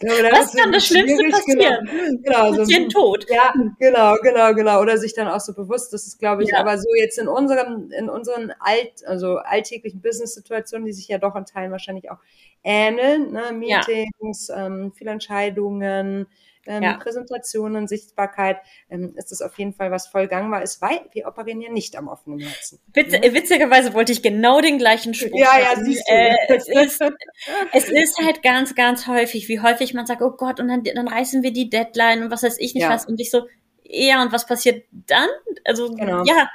glaube, Was kann das Schlimmste genau. passieren? Genau, genau Patient so, tot. Ja, genau, genau, genau. Oder sich dann auch so bewusst, das ist, glaube ich, ja. aber so jetzt in unserem, in unseren alt, also alltäglichen Business-Situationen, die sich ja doch in Teilen wahrscheinlich auch ähneln, ne? Meetings, ja. ähm, viele Entscheidungen, ähm, ja. Präsentationen, Sichtbarkeit, ähm, ist das auf jeden Fall was voll gangbar ist, weil wir operieren ja nicht am offenen Herzen. Witz, ne? Witzigerweise wollte ich genau den gleichen Spruch Ja, ja, siehst du. Äh, es, ist, es ist halt ganz, ganz häufig, wie häufig man sagt, oh Gott, und dann, dann reißen wir die Deadline und was weiß ich nicht ja. was und ich so, ja, und was passiert dann? Also, genau. ja,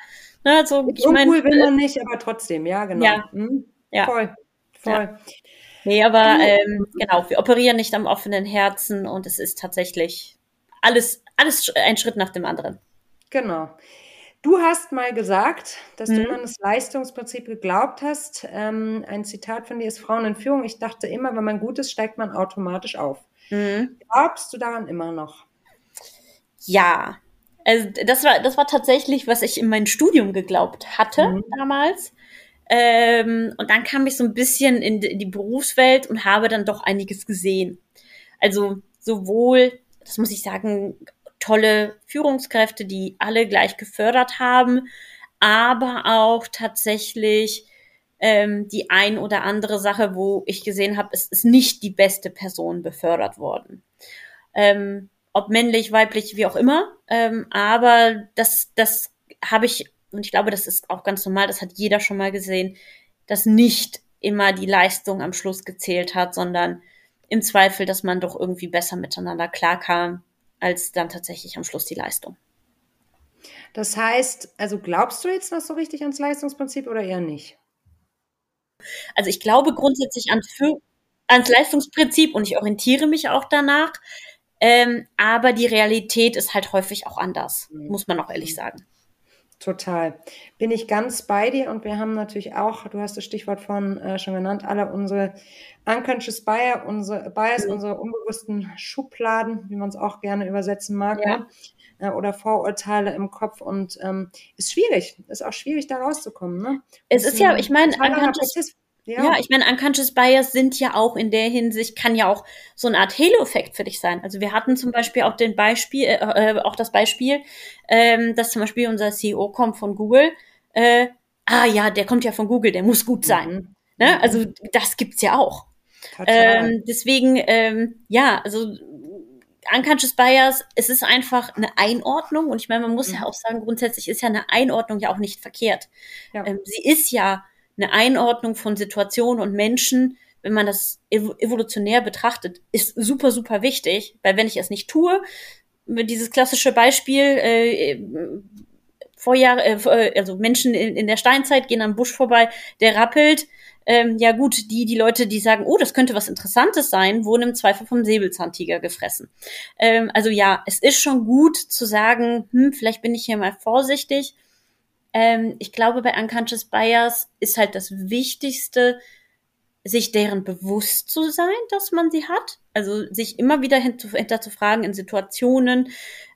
ne, so, ich meine. Uncool will man nicht, aber trotzdem, ja, genau. Ja. Hm? ja. Voll, voll. Ja. Nee, aber ähm, genau, wir operieren nicht am offenen Herzen und es ist tatsächlich alles, alles ein Schritt nach dem anderen. Genau. Du hast mal gesagt, dass mhm. du an das Leistungsprinzip geglaubt hast. Ähm, ein Zitat von dir ist Frauen in Führung. Ich dachte immer, wenn man gut ist, steigt man automatisch auf. Mhm. Glaubst du daran immer noch? Ja. Also das war, das war tatsächlich, was ich in meinem Studium geglaubt hatte mhm. damals. Ähm, und dann kam ich so ein bisschen in die Berufswelt und habe dann doch einiges gesehen. Also sowohl, das muss ich sagen, tolle Führungskräfte, die alle gleich gefördert haben, aber auch tatsächlich ähm, die ein oder andere Sache, wo ich gesehen habe, es ist nicht die beste Person befördert worden. Ähm, ob männlich, weiblich, wie auch immer. Ähm, aber das, das habe ich und ich glaube, das ist auch ganz normal, das hat jeder schon mal gesehen, dass nicht immer die Leistung am Schluss gezählt hat, sondern im Zweifel, dass man doch irgendwie besser miteinander klarkam, als dann tatsächlich am Schluss die Leistung. Das heißt, also glaubst du jetzt noch so richtig ans Leistungsprinzip oder eher nicht? Also ich glaube grundsätzlich an, ans Leistungsprinzip und ich orientiere mich auch danach. Ähm, aber die Realität ist halt häufig auch anders, mhm. muss man auch ehrlich sagen. Total. Bin ich ganz bei dir und wir haben natürlich auch, du hast das Stichwort von äh, schon genannt, alle unsere unconscious bias, unsere, bias, mhm. unsere unbewussten Schubladen, wie man es auch gerne übersetzen mag, ja. ne? äh, oder Vorurteile im Kopf und ähm, ist schwierig, ist auch schwierig da rauszukommen. Ne? Es ist ja, ich meine, unconscious, ja. ja, ich meine, Unconscious Bias sind ja auch in der Hinsicht, kann ja auch so eine Art Halo-Effekt für dich sein. Also wir hatten zum Beispiel auch den Beispiel, äh, äh, auch das Beispiel, ähm, dass zum Beispiel unser CEO kommt von Google. Äh, ah ja, der kommt ja von Google, der muss gut sein. Mhm. Ne? Mhm. Also das gibt's ja auch. Ähm, deswegen, ähm, ja, also Unconscious Bias, es ist einfach eine Einordnung und ich meine, man muss mhm. ja auch sagen, grundsätzlich ist ja eine Einordnung ja auch nicht verkehrt. Ja. Ähm, sie ist ja eine Einordnung von Situationen und Menschen, wenn man das evolutionär betrachtet, ist super, super wichtig, weil wenn ich es nicht tue, dieses klassische Beispiel, äh, Vorjahr, äh, also Menschen in, in der Steinzeit gehen am Busch vorbei, der rappelt, ähm, ja gut, die, die Leute, die sagen, oh, das könnte was Interessantes sein, wurden im Zweifel vom Säbelzahntiger gefressen. Ähm, also ja, es ist schon gut zu sagen, hm, vielleicht bin ich hier mal vorsichtig, ähm, ich glaube, bei Unconscious Bias ist halt das Wichtigste, sich deren bewusst zu sein, dass man sie hat. Also sich immer wieder hinter zu fragen in Situationen,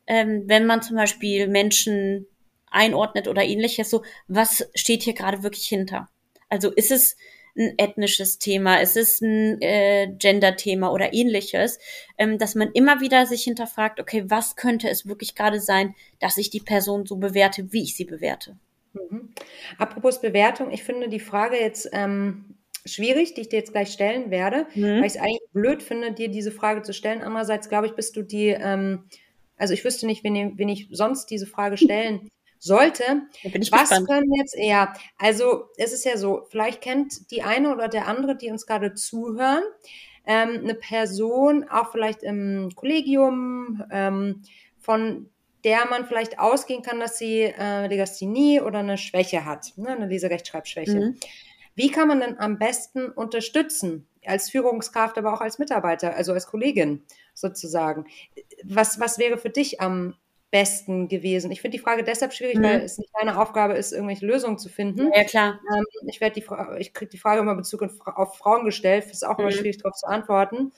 ähm, wenn man zum Beispiel Menschen einordnet oder ähnliches, so, was steht hier gerade wirklich hinter? Also ist es ein ethnisches Thema, ist es ein äh, Gender-Thema oder ähnliches, ähm, dass man immer wieder sich hinterfragt, okay, was könnte es wirklich gerade sein, dass ich die Person so bewerte, wie ich sie bewerte? Mhm. Apropos Bewertung, ich finde die Frage jetzt ähm, schwierig, die ich dir jetzt gleich stellen werde, mhm. weil ich es eigentlich blöd finde, dir diese Frage zu stellen. Andererseits glaube ich, bist du die, ähm, also ich wüsste nicht, wen, wen ich sonst diese Frage stellen sollte. Was gespannt. können jetzt eher, also es ist ja so, vielleicht kennt die eine oder der andere, die uns gerade zuhören, ähm, eine Person, auch vielleicht im Kollegium, ähm, von der man vielleicht ausgehen kann, dass sie äh, Legasthenie oder eine Schwäche hat, ne, eine Leserechtschreibschwäche. Mhm. Wie kann man denn am besten unterstützen? Als Führungskraft, aber auch als Mitarbeiter, also als Kollegin sozusagen. Was, was wäre für dich am besten gewesen? Ich finde die Frage deshalb schwierig, mhm. weil es nicht deine Aufgabe ist, irgendwelche Lösungen zu finden. Ja, klar. Ähm, ich werde die ich kriege die Frage immer in Bezug auf Frauen gestellt, ist auch mhm. immer schwierig darauf zu antworten.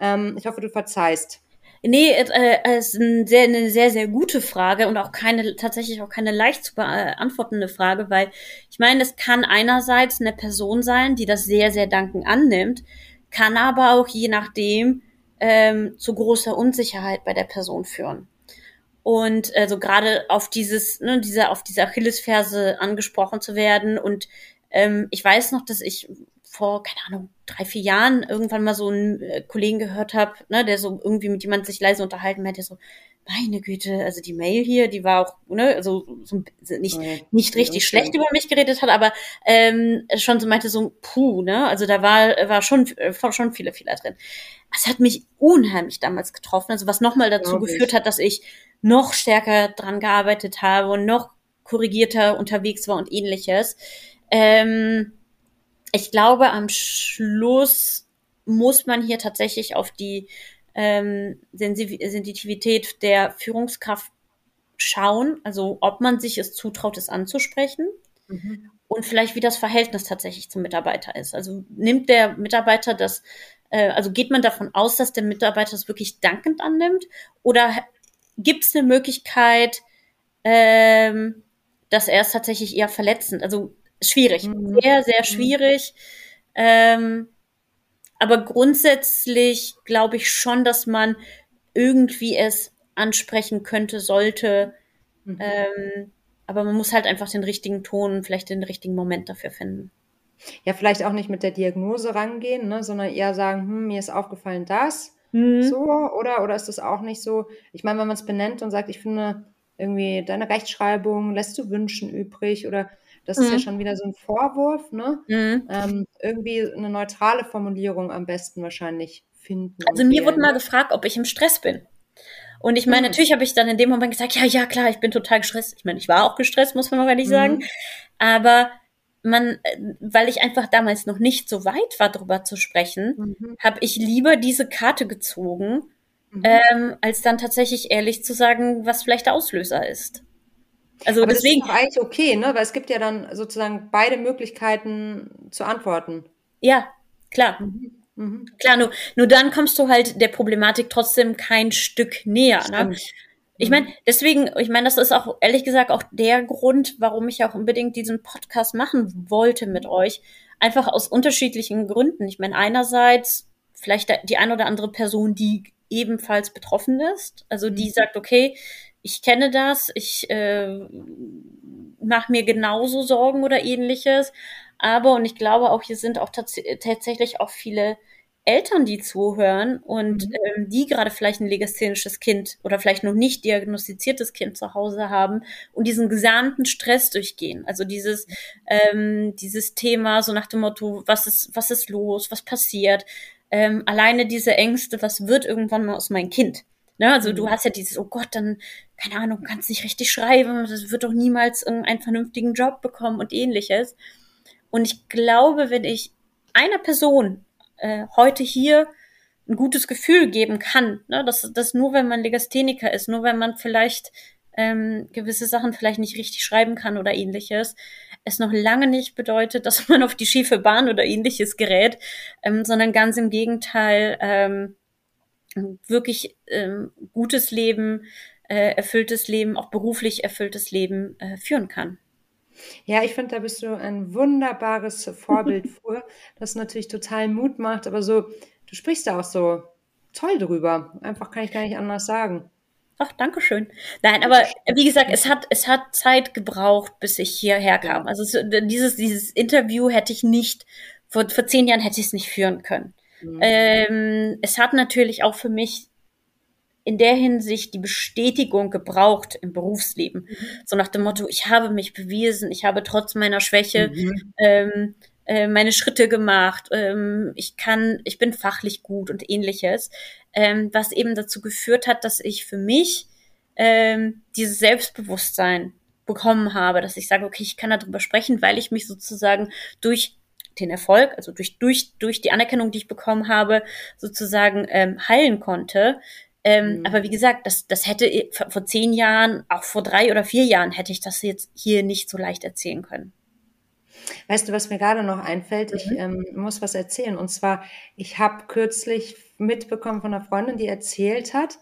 Ähm, ich hoffe, du verzeihst. Nee, äh, ist ein sehr, eine sehr, sehr gute Frage und auch keine, tatsächlich auch keine leicht zu beantwortende Frage, weil ich meine, es kann einerseits eine Person sein, die das sehr, sehr dankend annimmt, kann aber auch je nachdem ähm, zu großer Unsicherheit bei der Person führen. Und also gerade auf dieses, ne, diese, auf diese Achillesferse angesprochen zu werden. Und ähm, ich weiß noch, dass ich vor, keine Ahnung, drei, vier Jahren irgendwann mal so einen äh, Kollegen gehört habe, ne, der so irgendwie mit jemand sich leise unterhalten hat, der so, meine Güte, also die Mail hier, die war auch, ne, also so nicht, nicht richtig schlecht über mich geredet hat, aber ähm, schon so meinte so, puh, ne, also da war, war schon, äh, schon viele Fehler drin. Das hat mich unheimlich damals getroffen, also was nochmal dazu Glaube geführt ich. hat, dass ich noch stärker dran gearbeitet habe und noch korrigierter unterwegs war und ähnliches. Ähm, ich glaube, am Schluss muss man hier tatsächlich auf die ähm, Sensitivität der Führungskraft schauen, also ob man sich es zutraut, es anzusprechen mhm. und vielleicht wie das Verhältnis tatsächlich zum Mitarbeiter ist. Also nimmt der Mitarbeiter das, äh, also geht man davon aus, dass der Mitarbeiter es wirklich dankend annimmt oder gibt es eine Möglichkeit, ähm, dass er es tatsächlich eher verletzend, also schwierig, mhm. sehr, sehr mhm. schwierig. Ähm, aber grundsätzlich glaube ich schon, dass man irgendwie es ansprechen könnte, sollte. Mhm. Ähm, aber man muss halt einfach den richtigen Ton, vielleicht den richtigen Moment dafür finden. Ja, vielleicht auch nicht mit der Diagnose rangehen, ne, sondern eher sagen, hm, mir ist aufgefallen das. Mhm. So, oder? Oder ist das auch nicht so? Ich meine, wenn man es benennt und sagt, ich finde irgendwie deine Rechtschreibung lässt du wünschen übrig oder das mhm. ist ja mhm. schon wieder so ein Vorwurf, ne? Mhm. Ähm, irgendwie eine neutrale Formulierung am besten wahrscheinlich finden. Also mir wurde mal gefragt, ob ich im Stress bin. Und ich meine, mhm. natürlich habe ich dann in dem Moment gesagt, ja, ja, klar, ich bin total gestresst. Ich meine, ich war auch gestresst, muss man noch ehrlich sagen. Mhm. Aber man, äh, weil ich einfach damals noch nicht so weit war, darüber zu sprechen, mhm. habe ich lieber diese Karte gezogen, mhm. ähm, als dann tatsächlich ehrlich zu sagen, was vielleicht der Auslöser ist. Also Aber deswegen. Das ist eigentlich okay, ne? Weil es gibt ja dann sozusagen beide Möglichkeiten zu antworten. Ja, klar. Mhm. Mhm. Klar, nur, nur dann kommst du halt der Problematik trotzdem kein Stück näher. Ne? Ich meine, deswegen, ich meine, das ist auch ehrlich gesagt auch der Grund, warum ich auch unbedingt diesen Podcast machen wollte mit euch. Einfach aus unterschiedlichen Gründen. Ich meine, einerseits vielleicht die ein oder andere Person, die ebenfalls betroffen ist, also die mhm. sagt, okay, ich kenne das, ich äh, mache mir genauso Sorgen oder ähnliches. Aber, und ich glaube auch, hier sind auch tats tatsächlich auch viele Eltern, die zuhören und mhm. ähm, die gerade vielleicht ein legasthenisches Kind oder vielleicht noch nicht diagnostiziertes Kind zu Hause haben und diesen gesamten Stress durchgehen. Also dieses, ähm, dieses Thema so nach dem Motto, was ist, was ist los, was passiert? Ähm, alleine diese Ängste, was wird irgendwann mal aus meinem Kind? Ne? Also mhm. du hast ja dieses, oh Gott, dann, keine Ahnung, kannst nicht richtig schreiben, das wird doch niemals irgendeinen vernünftigen Job bekommen und ähnliches. Und ich glaube, wenn ich einer Person äh, heute hier ein gutes Gefühl geben kann, ne, dass das nur, wenn man Legastheniker ist, nur wenn man vielleicht ähm, gewisse Sachen vielleicht nicht richtig schreiben kann oder ähnliches, es noch lange nicht bedeutet, dass man auf die schiefe Bahn oder ähnliches gerät, ähm, sondern ganz im Gegenteil, ähm, wirklich ähm, gutes Leben, äh, erfülltes Leben, auch beruflich erfülltes Leben äh, führen kann. Ja, ich finde, da bist du ein wunderbares Vorbild für, das natürlich total Mut macht, aber so, du sprichst da auch so toll drüber. Einfach kann ich gar nicht anders sagen. Ach, danke schön. Nein, aber wie gesagt, es hat, es hat Zeit gebraucht, bis ich hierher kam. Also dieses, dieses Interview hätte ich nicht, vor, vor zehn Jahren hätte ich es nicht führen können. Mhm. Ähm, es hat natürlich auch für mich in der Hinsicht die Bestätigung gebraucht im Berufsleben. Mhm. So nach dem Motto, ich habe mich bewiesen, ich habe trotz meiner Schwäche mhm. ähm, äh, meine Schritte gemacht, ähm, ich kann, ich bin fachlich gut und ähnliches, ähm, was eben dazu geführt hat, dass ich für mich ähm, dieses Selbstbewusstsein bekommen habe, dass ich sage, okay, ich kann darüber sprechen, weil ich mich sozusagen durch den Erfolg, also durch, durch, durch die Anerkennung, die ich bekommen habe, sozusagen ähm, heilen konnte. Ähm, mhm. Aber wie gesagt, das, das hätte vor zehn Jahren, auch vor drei oder vier Jahren, hätte ich das jetzt hier nicht so leicht erzählen können. Weißt du, was mir gerade noch einfällt? Mhm. Ich ähm, muss was erzählen. Und zwar, ich habe kürzlich mitbekommen von einer Freundin, die erzählt hat,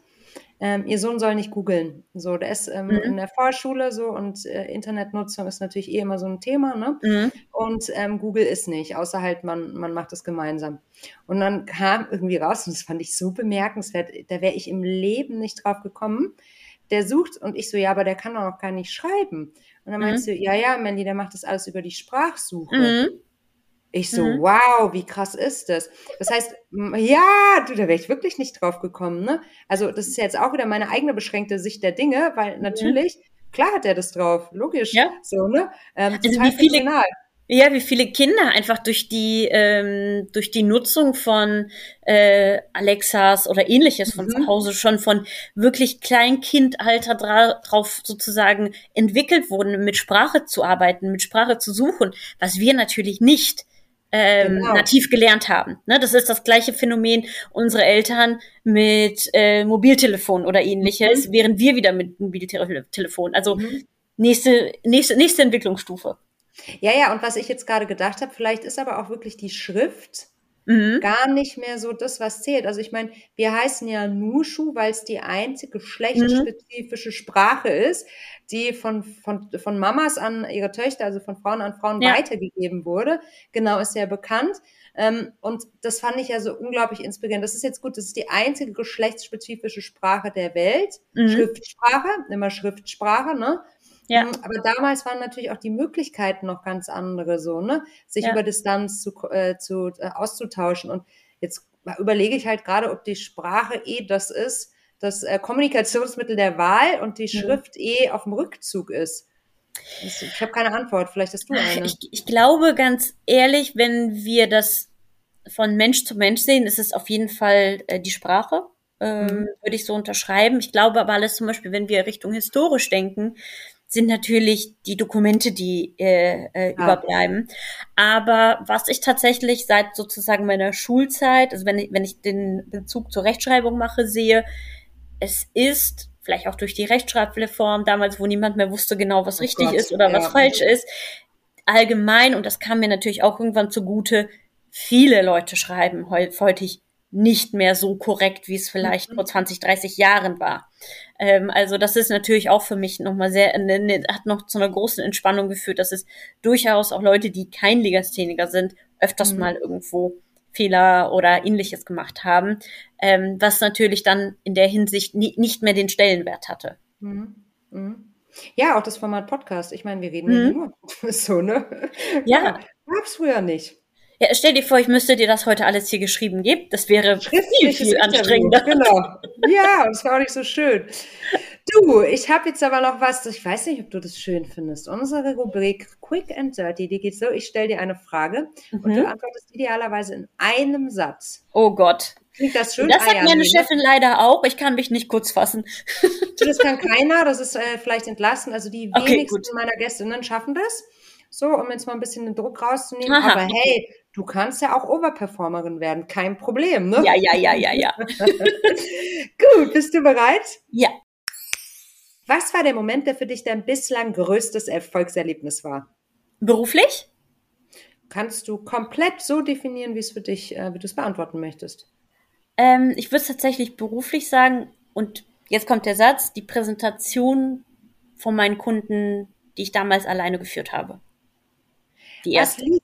ähm, ihr Sohn soll nicht googeln. So, der ist ähm, mhm. in der Vorschule so und äh, Internetnutzung ist natürlich eh immer so ein Thema, ne? Mhm. Und ähm, Google ist nicht, außer halt man, man macht es gemeinsam. Und dann kam irgendwie raus, und das fand ich so bemerkenswert, da wäre ich im Leben nicht drauf gekommen. Der sucht und ich so, ja, aber der kann doch noch gar nicht schreiben. Und dann mhm. meinst du, ja, ja, Mandy, der macht das alles über die Sprachsuche. Ich so, mhm. wow, wie krass ist das? Das heißt, ja, du, da wäre ich wirklich nicht drauf gekommen, ne? Also, das ist jetzt auch wieder meine eigene beschränkte Sicht der Dinge, weil mhm. natürlich, mhm. klar hat er das drauf, logisch, ja. so, ne? Ähm, also wie viele, ja, wie viele Kinder einfach durch die ähm, durch die Nutzung von äh, Alexas oder ähnliches von mhm. zu Hause schon von wirklich Kleinkindalter dra drauf sozusagen entwickelt wurden, mit Sprache zu arbeiten, mit Sprache zu suchen, was wir natürlich nicht ähm, genau. nativ gelernt haben. Ne? Das ist das gleiche Phänomen unserer Eltern mit äh, Mobiltelefon oder ähnliches, mhm. während wir wieder mit Mobiltelefon. Also mhm. nächste, nächste, nächste Entwicklungsstufe. Ja, ja, und was ich jetzt gerade gedacht habe, vielleicht ist aber auch wirklich die Schrift mhm. gar nicht mehr so das, was zählt. Also ich meine, wir heißen ja Nushu, weil es die einzige geschlechtsspezifische mhm. Sprache ist, die von, von, von Mamas an ihre Töchter, also von Frauen an Frauen ja. weitergegeben wurde. Genau, ist ja bekannt. Ähm, und das fand ich ja so unglaublich inspirierend. Das ist jetzt gut, das ist die einzige geschlechtsspezifische Sprache der Welt. Mhm. Schriftsprache, immer Schriftsprache, ne? Ja. Mhm, aber damals waren natürlich auch die Möglichkeiten noch ganz andere, so, ne? Sich ja. über Distanz zu, äh, zu, äh, auszutauschen. Und jetzt überlege ich halt gerade, ob die Sprache eh das ist, das äh, Kommunikationsmittel der Wahl und die mhm. Schrift eh auf dem Rückzug ist. Ich habe keine Antwort, vielleicht hast du eine. Ich, ich glaube ganz ehrlich, wenn wir das von Mensch zu Mensch sehen, ist es auf jeden Fall äh, die Sprache. Ähm, mhm. Würde ich so unterschreiben. Ich glaube aber alles zum Beispiel, wenn wir Richtung historisch denken, sind natürlich die Dokumente, die äh, äh, ja. überbleiben. Aber was ich tatsächlich seit sozusagen meiner Schulzeit, also wenn ich, wenn ich den Bezug zur Rechtschreibung mache, sehe, es ist vielleicht auch durch die Rechtschreibreform damals, wo niemand mehr wusste genau, was oh richtig Gott, ist oder ja. was falsch ist, allgemein, und das kam mir natürlich auch irgendwann zugute, viele Leute schreiben häufig nicht mehr so korrekt, wie es vielleicht mhm. vor 20, 30 Jahren war. Ähm, also das ist natürlich auch für mich nochmal sehr, ne, ne, hat noch zu einer großen Entspannung geführt, dass es durchaus auch Leute, die kein Legastheniker sind, öfters mhm. mal irgendwo Fehler oder ähnliches gemacht haben, ähm, was natürlich dann in der Hinsicht nie, nicht mehr den Stellenwert hatte. Mhm. Mhm. Ja, auch das Format Podcast. Ich meine, wir reden mhm. nur so, ne? Ja. ja gab's früher nicht. Ja, stell dir vor, ich müsste dir das heute alles hier geschrieben geben. Das wäre viel, viel anstrengender. Genau. Ja, das war auch nicht so schön. Du, ich habe jetzt aber noch was, ich weiß nicht, ob du das schön findest. Unsere Rubrik Quick and Dirty, die geht so, ich stelle dir eine Frage mhm. und du mhm. antwortest idealerweise in einem Satz. Oh Gott. Klingt das schön? Das ah, meine Chefin leider auch. Ich kann mich nicht kurz fassen. Das kann keiner, das ist äh, vielleicht entlassen. Also die wenigsten okay, meiner Gästinnen schaffen das. So, um jetzt mal ein bisschen den Druck rauszunehmen. Aha. Aber hey, du kannst ja auch Overperformerin werden, kein Problem, ne? Ja, ja, ja, ja, ja. Gut, bist du bereit? Ja. Was war der Moment, der für dich dein bislang größtes Erfolgserlebnis war? Beruflich? Kannst du komplett so definieren, wie es für dich, äh, wie du es beantworten möchtest? Ähm, ich würde es tatsächlich beruflich sagen. Und jetzt kommt der Satz: Die Präsentation von meinen Kunden, die ich damals alleine geführt habe. Die erste. Was,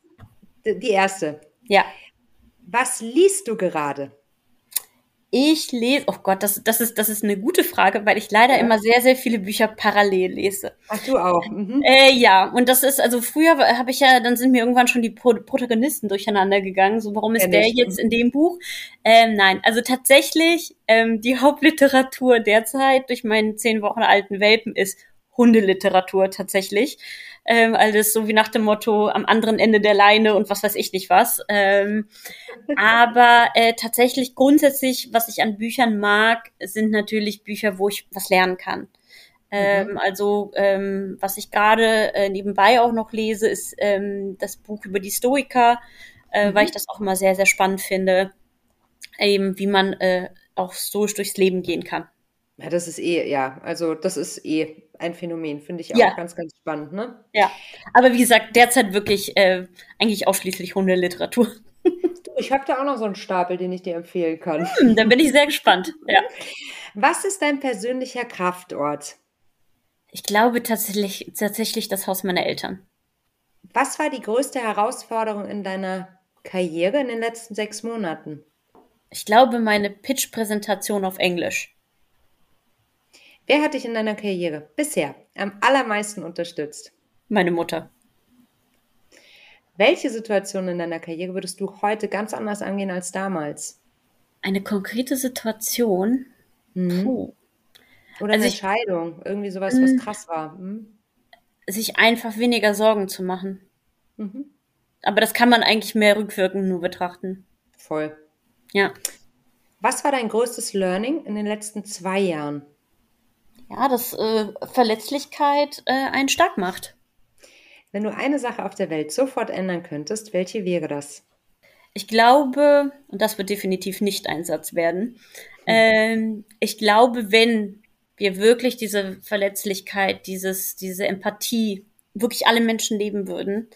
die erste. Ja. Was liest du gerade? Ich lese, oh Gott, das, das, ist, das ist eine gute Frage, weil ich leider ja. immer sehr, sehr viele Bücher parallel lese. Ach, du auch? Mhm. Äh, ja, und das ist, also früher habe ich ja, dann sind mir irgendwann schon die Pro Protagonisten durcheinander gegangen. So, warum ist ja, der jetzt in dem Buch? Ähm, nein, also tatsächlich, ähm, die Hauptliteratur derzeit durch meinen zehn Wochen alten Welpen ist Hundeliteratur tatsächlich. Ähm, alles so wie nach dem Motto am anderen Ende der Leine und was weiß ich nicht was. Ähm, aber äh, tatsächlich grundsätzlich, was ich an Büchern mag, sind natürlich Bücher, wo ich was lernen kann. Ähm, mhm. Also ähm, was ich gerade äh, nebenbei auch noch lese, ist ähm, das Buch über die Stoiker, äh, mhm. weil ich das auch immer sehr, sehr spannend finde, eben wie man äh, auch stoisch durchs Leben gehen kann. Ja, das ist eh, ja, also das ist eh ein Phänomen, finde ich auch ja. ganz, ganz spannend, ne? Ja, aber wie gesagt, derzeit wirklich äh, eigentlich ausschließlich Hundeliteratur. Ich habe da auch noch so einen Stapel, den ich dir empfehlen kann. Hm, dann bin ich sehr gespannt. Ja. Was ist dein persönlicher Kraftort? Ich glaube tatsächlich, tatsächlich das Haus meiner Eltern. Was war die größte Herausforderung in deiner Karriere in den letzten sechs Monaten? Ich glaube, meine Pitch-Präsentation auf Englisch. Wer hat dich in deiner Karriere bisher am allermeisten unterstützt? Meine Mutter. Welche Situation in deiner Karriere würdest du heute ganz anders angehen als damals? Eine konkrete Situation? Mhm. Puh. Oder also eine ich, Entscheidung, irgendwie sowas, was hm. krass war. Mhm. Sich einfach weniger Sorgen zu machen. Mhm. Aber das kann man eigentlich mehr rückwirkend nur betrachten. Voll. Ja. Was war dein größtes Learning in den letzten zwei Jahren? Ja, dass äh, Verletzlichkeit äh, einen stark macht. Wenn du eine Sache auf der Welt sofort ändern könntest, welche wäre das? Ich glaube, und das wird definitiv nicht ein Satz werden, ähm, ich glaube, wenn wir wirklich diese Verletzlichkeit, dieses, diese Empathie wirklich alle Menschen leben würden,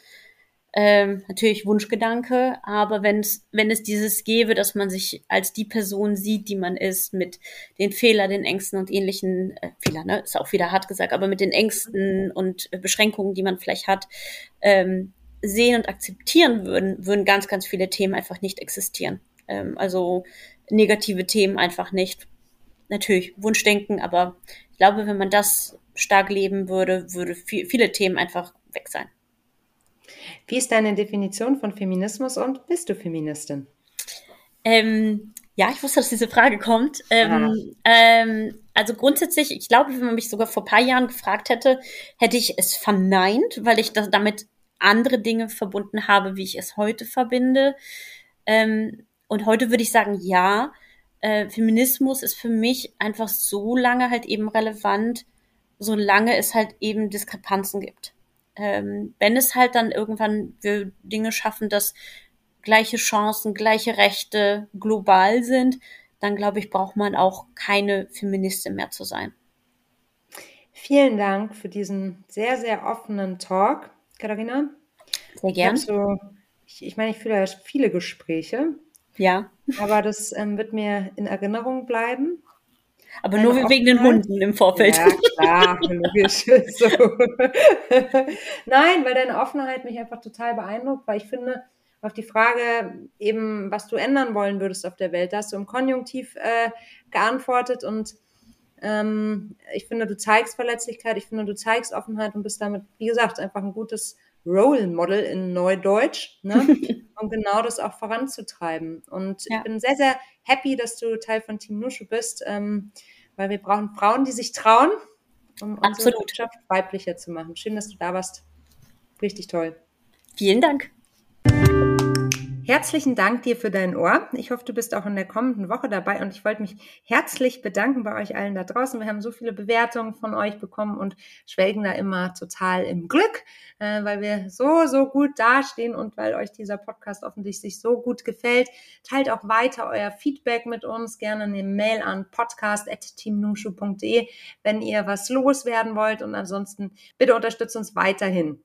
ähm, natürlich Wunschgedanke, aber wenn's, wenn es dieses gäbe, dass man sich als die Person sieht, die man ist, mit den Fehlern, den Ängsten und ähnlichen, äh, Fehler, ne, ist auch wieder hart gesagt, aber mit den Ängsten und Beschränkungen, die man vielleicht hat, ähm, sehen und akzeptieren würden, würden ganz, ganz viele Themen einfach nicht existieren. Ähm, also negative Themen einfach nicht. Natürlich Wunschdenken, aber ich glaube, wenn man das stark leben würde, würde viel, viele Themen einfach weg sein. Wie ist deine Definition von Feminismus und bist du Feministin? Ähm, ja, ich wusste, dass diese Frage kommt. Ähm, ähm, also grundsätzlich, ich glaube, wenn man mich sogar vor paar Jahren gefragt hätte, hätte ich es verneint, weil ich das damit andere Dinge verbunden habe, wie ich es heute verbinde. Ähm, und heute würde ich sagen, ja, äh, Feminismus ist für mich einfach so lange halt eben relevant, solange es halt eben Diskrepanzen gibt ähm, wenn es halt dann irgendwann wir Dinge schaffen, dass gleiche Chancen, gleiche Rechte global sind, dann glaube ich, braucht man auch keine Feministin mehr zu sein. Vielen Dank für diesen sehr, sehr offenen Talk, Katharina. Sehr gerne. So, ich, ich meine, ich fühle ja viele Gespräche. Ja. Aber das ähm, wird mir in Erinnerung bleiben. Aber nur wegen den Hunden im Vorfeld. Ja, klar, logisch. So. Nein, weil deine Offenheit mich einfach total beeindruckt, weil ich finde, auf die Frage eben, was du ändern wollen würdest auf der Welt, da hast du im Konjunktiv äh, geantwortet und ähm, ich finde, du zeigst Verletzlichkeit, ich finde, du zeigst Offenheit und bist damit, wie gesagt, einfach ein gutes Role Model in Neudeutsch, ne? um genau das auch voranzutreiben. Und ja. ich bin sehr, sehr happy, dass du Teil von Team Nushu bist, ähm, weil wir brauchen Frauen, die sich trauen, um Absolut. unsere Wirtschaft weiblicher zu machen. Schön, dass du da warst. Richtig toll. Vielen Dank. Herzlichen Dank dir für dein Ohr. Ich hoffe, du bist auch in der kommenden Woche dabei und ich wollte mich herzlich bedanken bei euch allen da draußen. Wir haben so viele Bewertungen von euch bekommen und schwelgen da immer total im Glück, äh, weil wir so, so gut dastehen und weil euch dieser Podcast offensichtlich so gut gefällt. Teilt auch weiter euer Feedback mit uns, gerne eine Mail an podcast.teamnushu.de, wenn ihr was loswerden wollt und ansonsten bitte unterstützt uns weiterhin.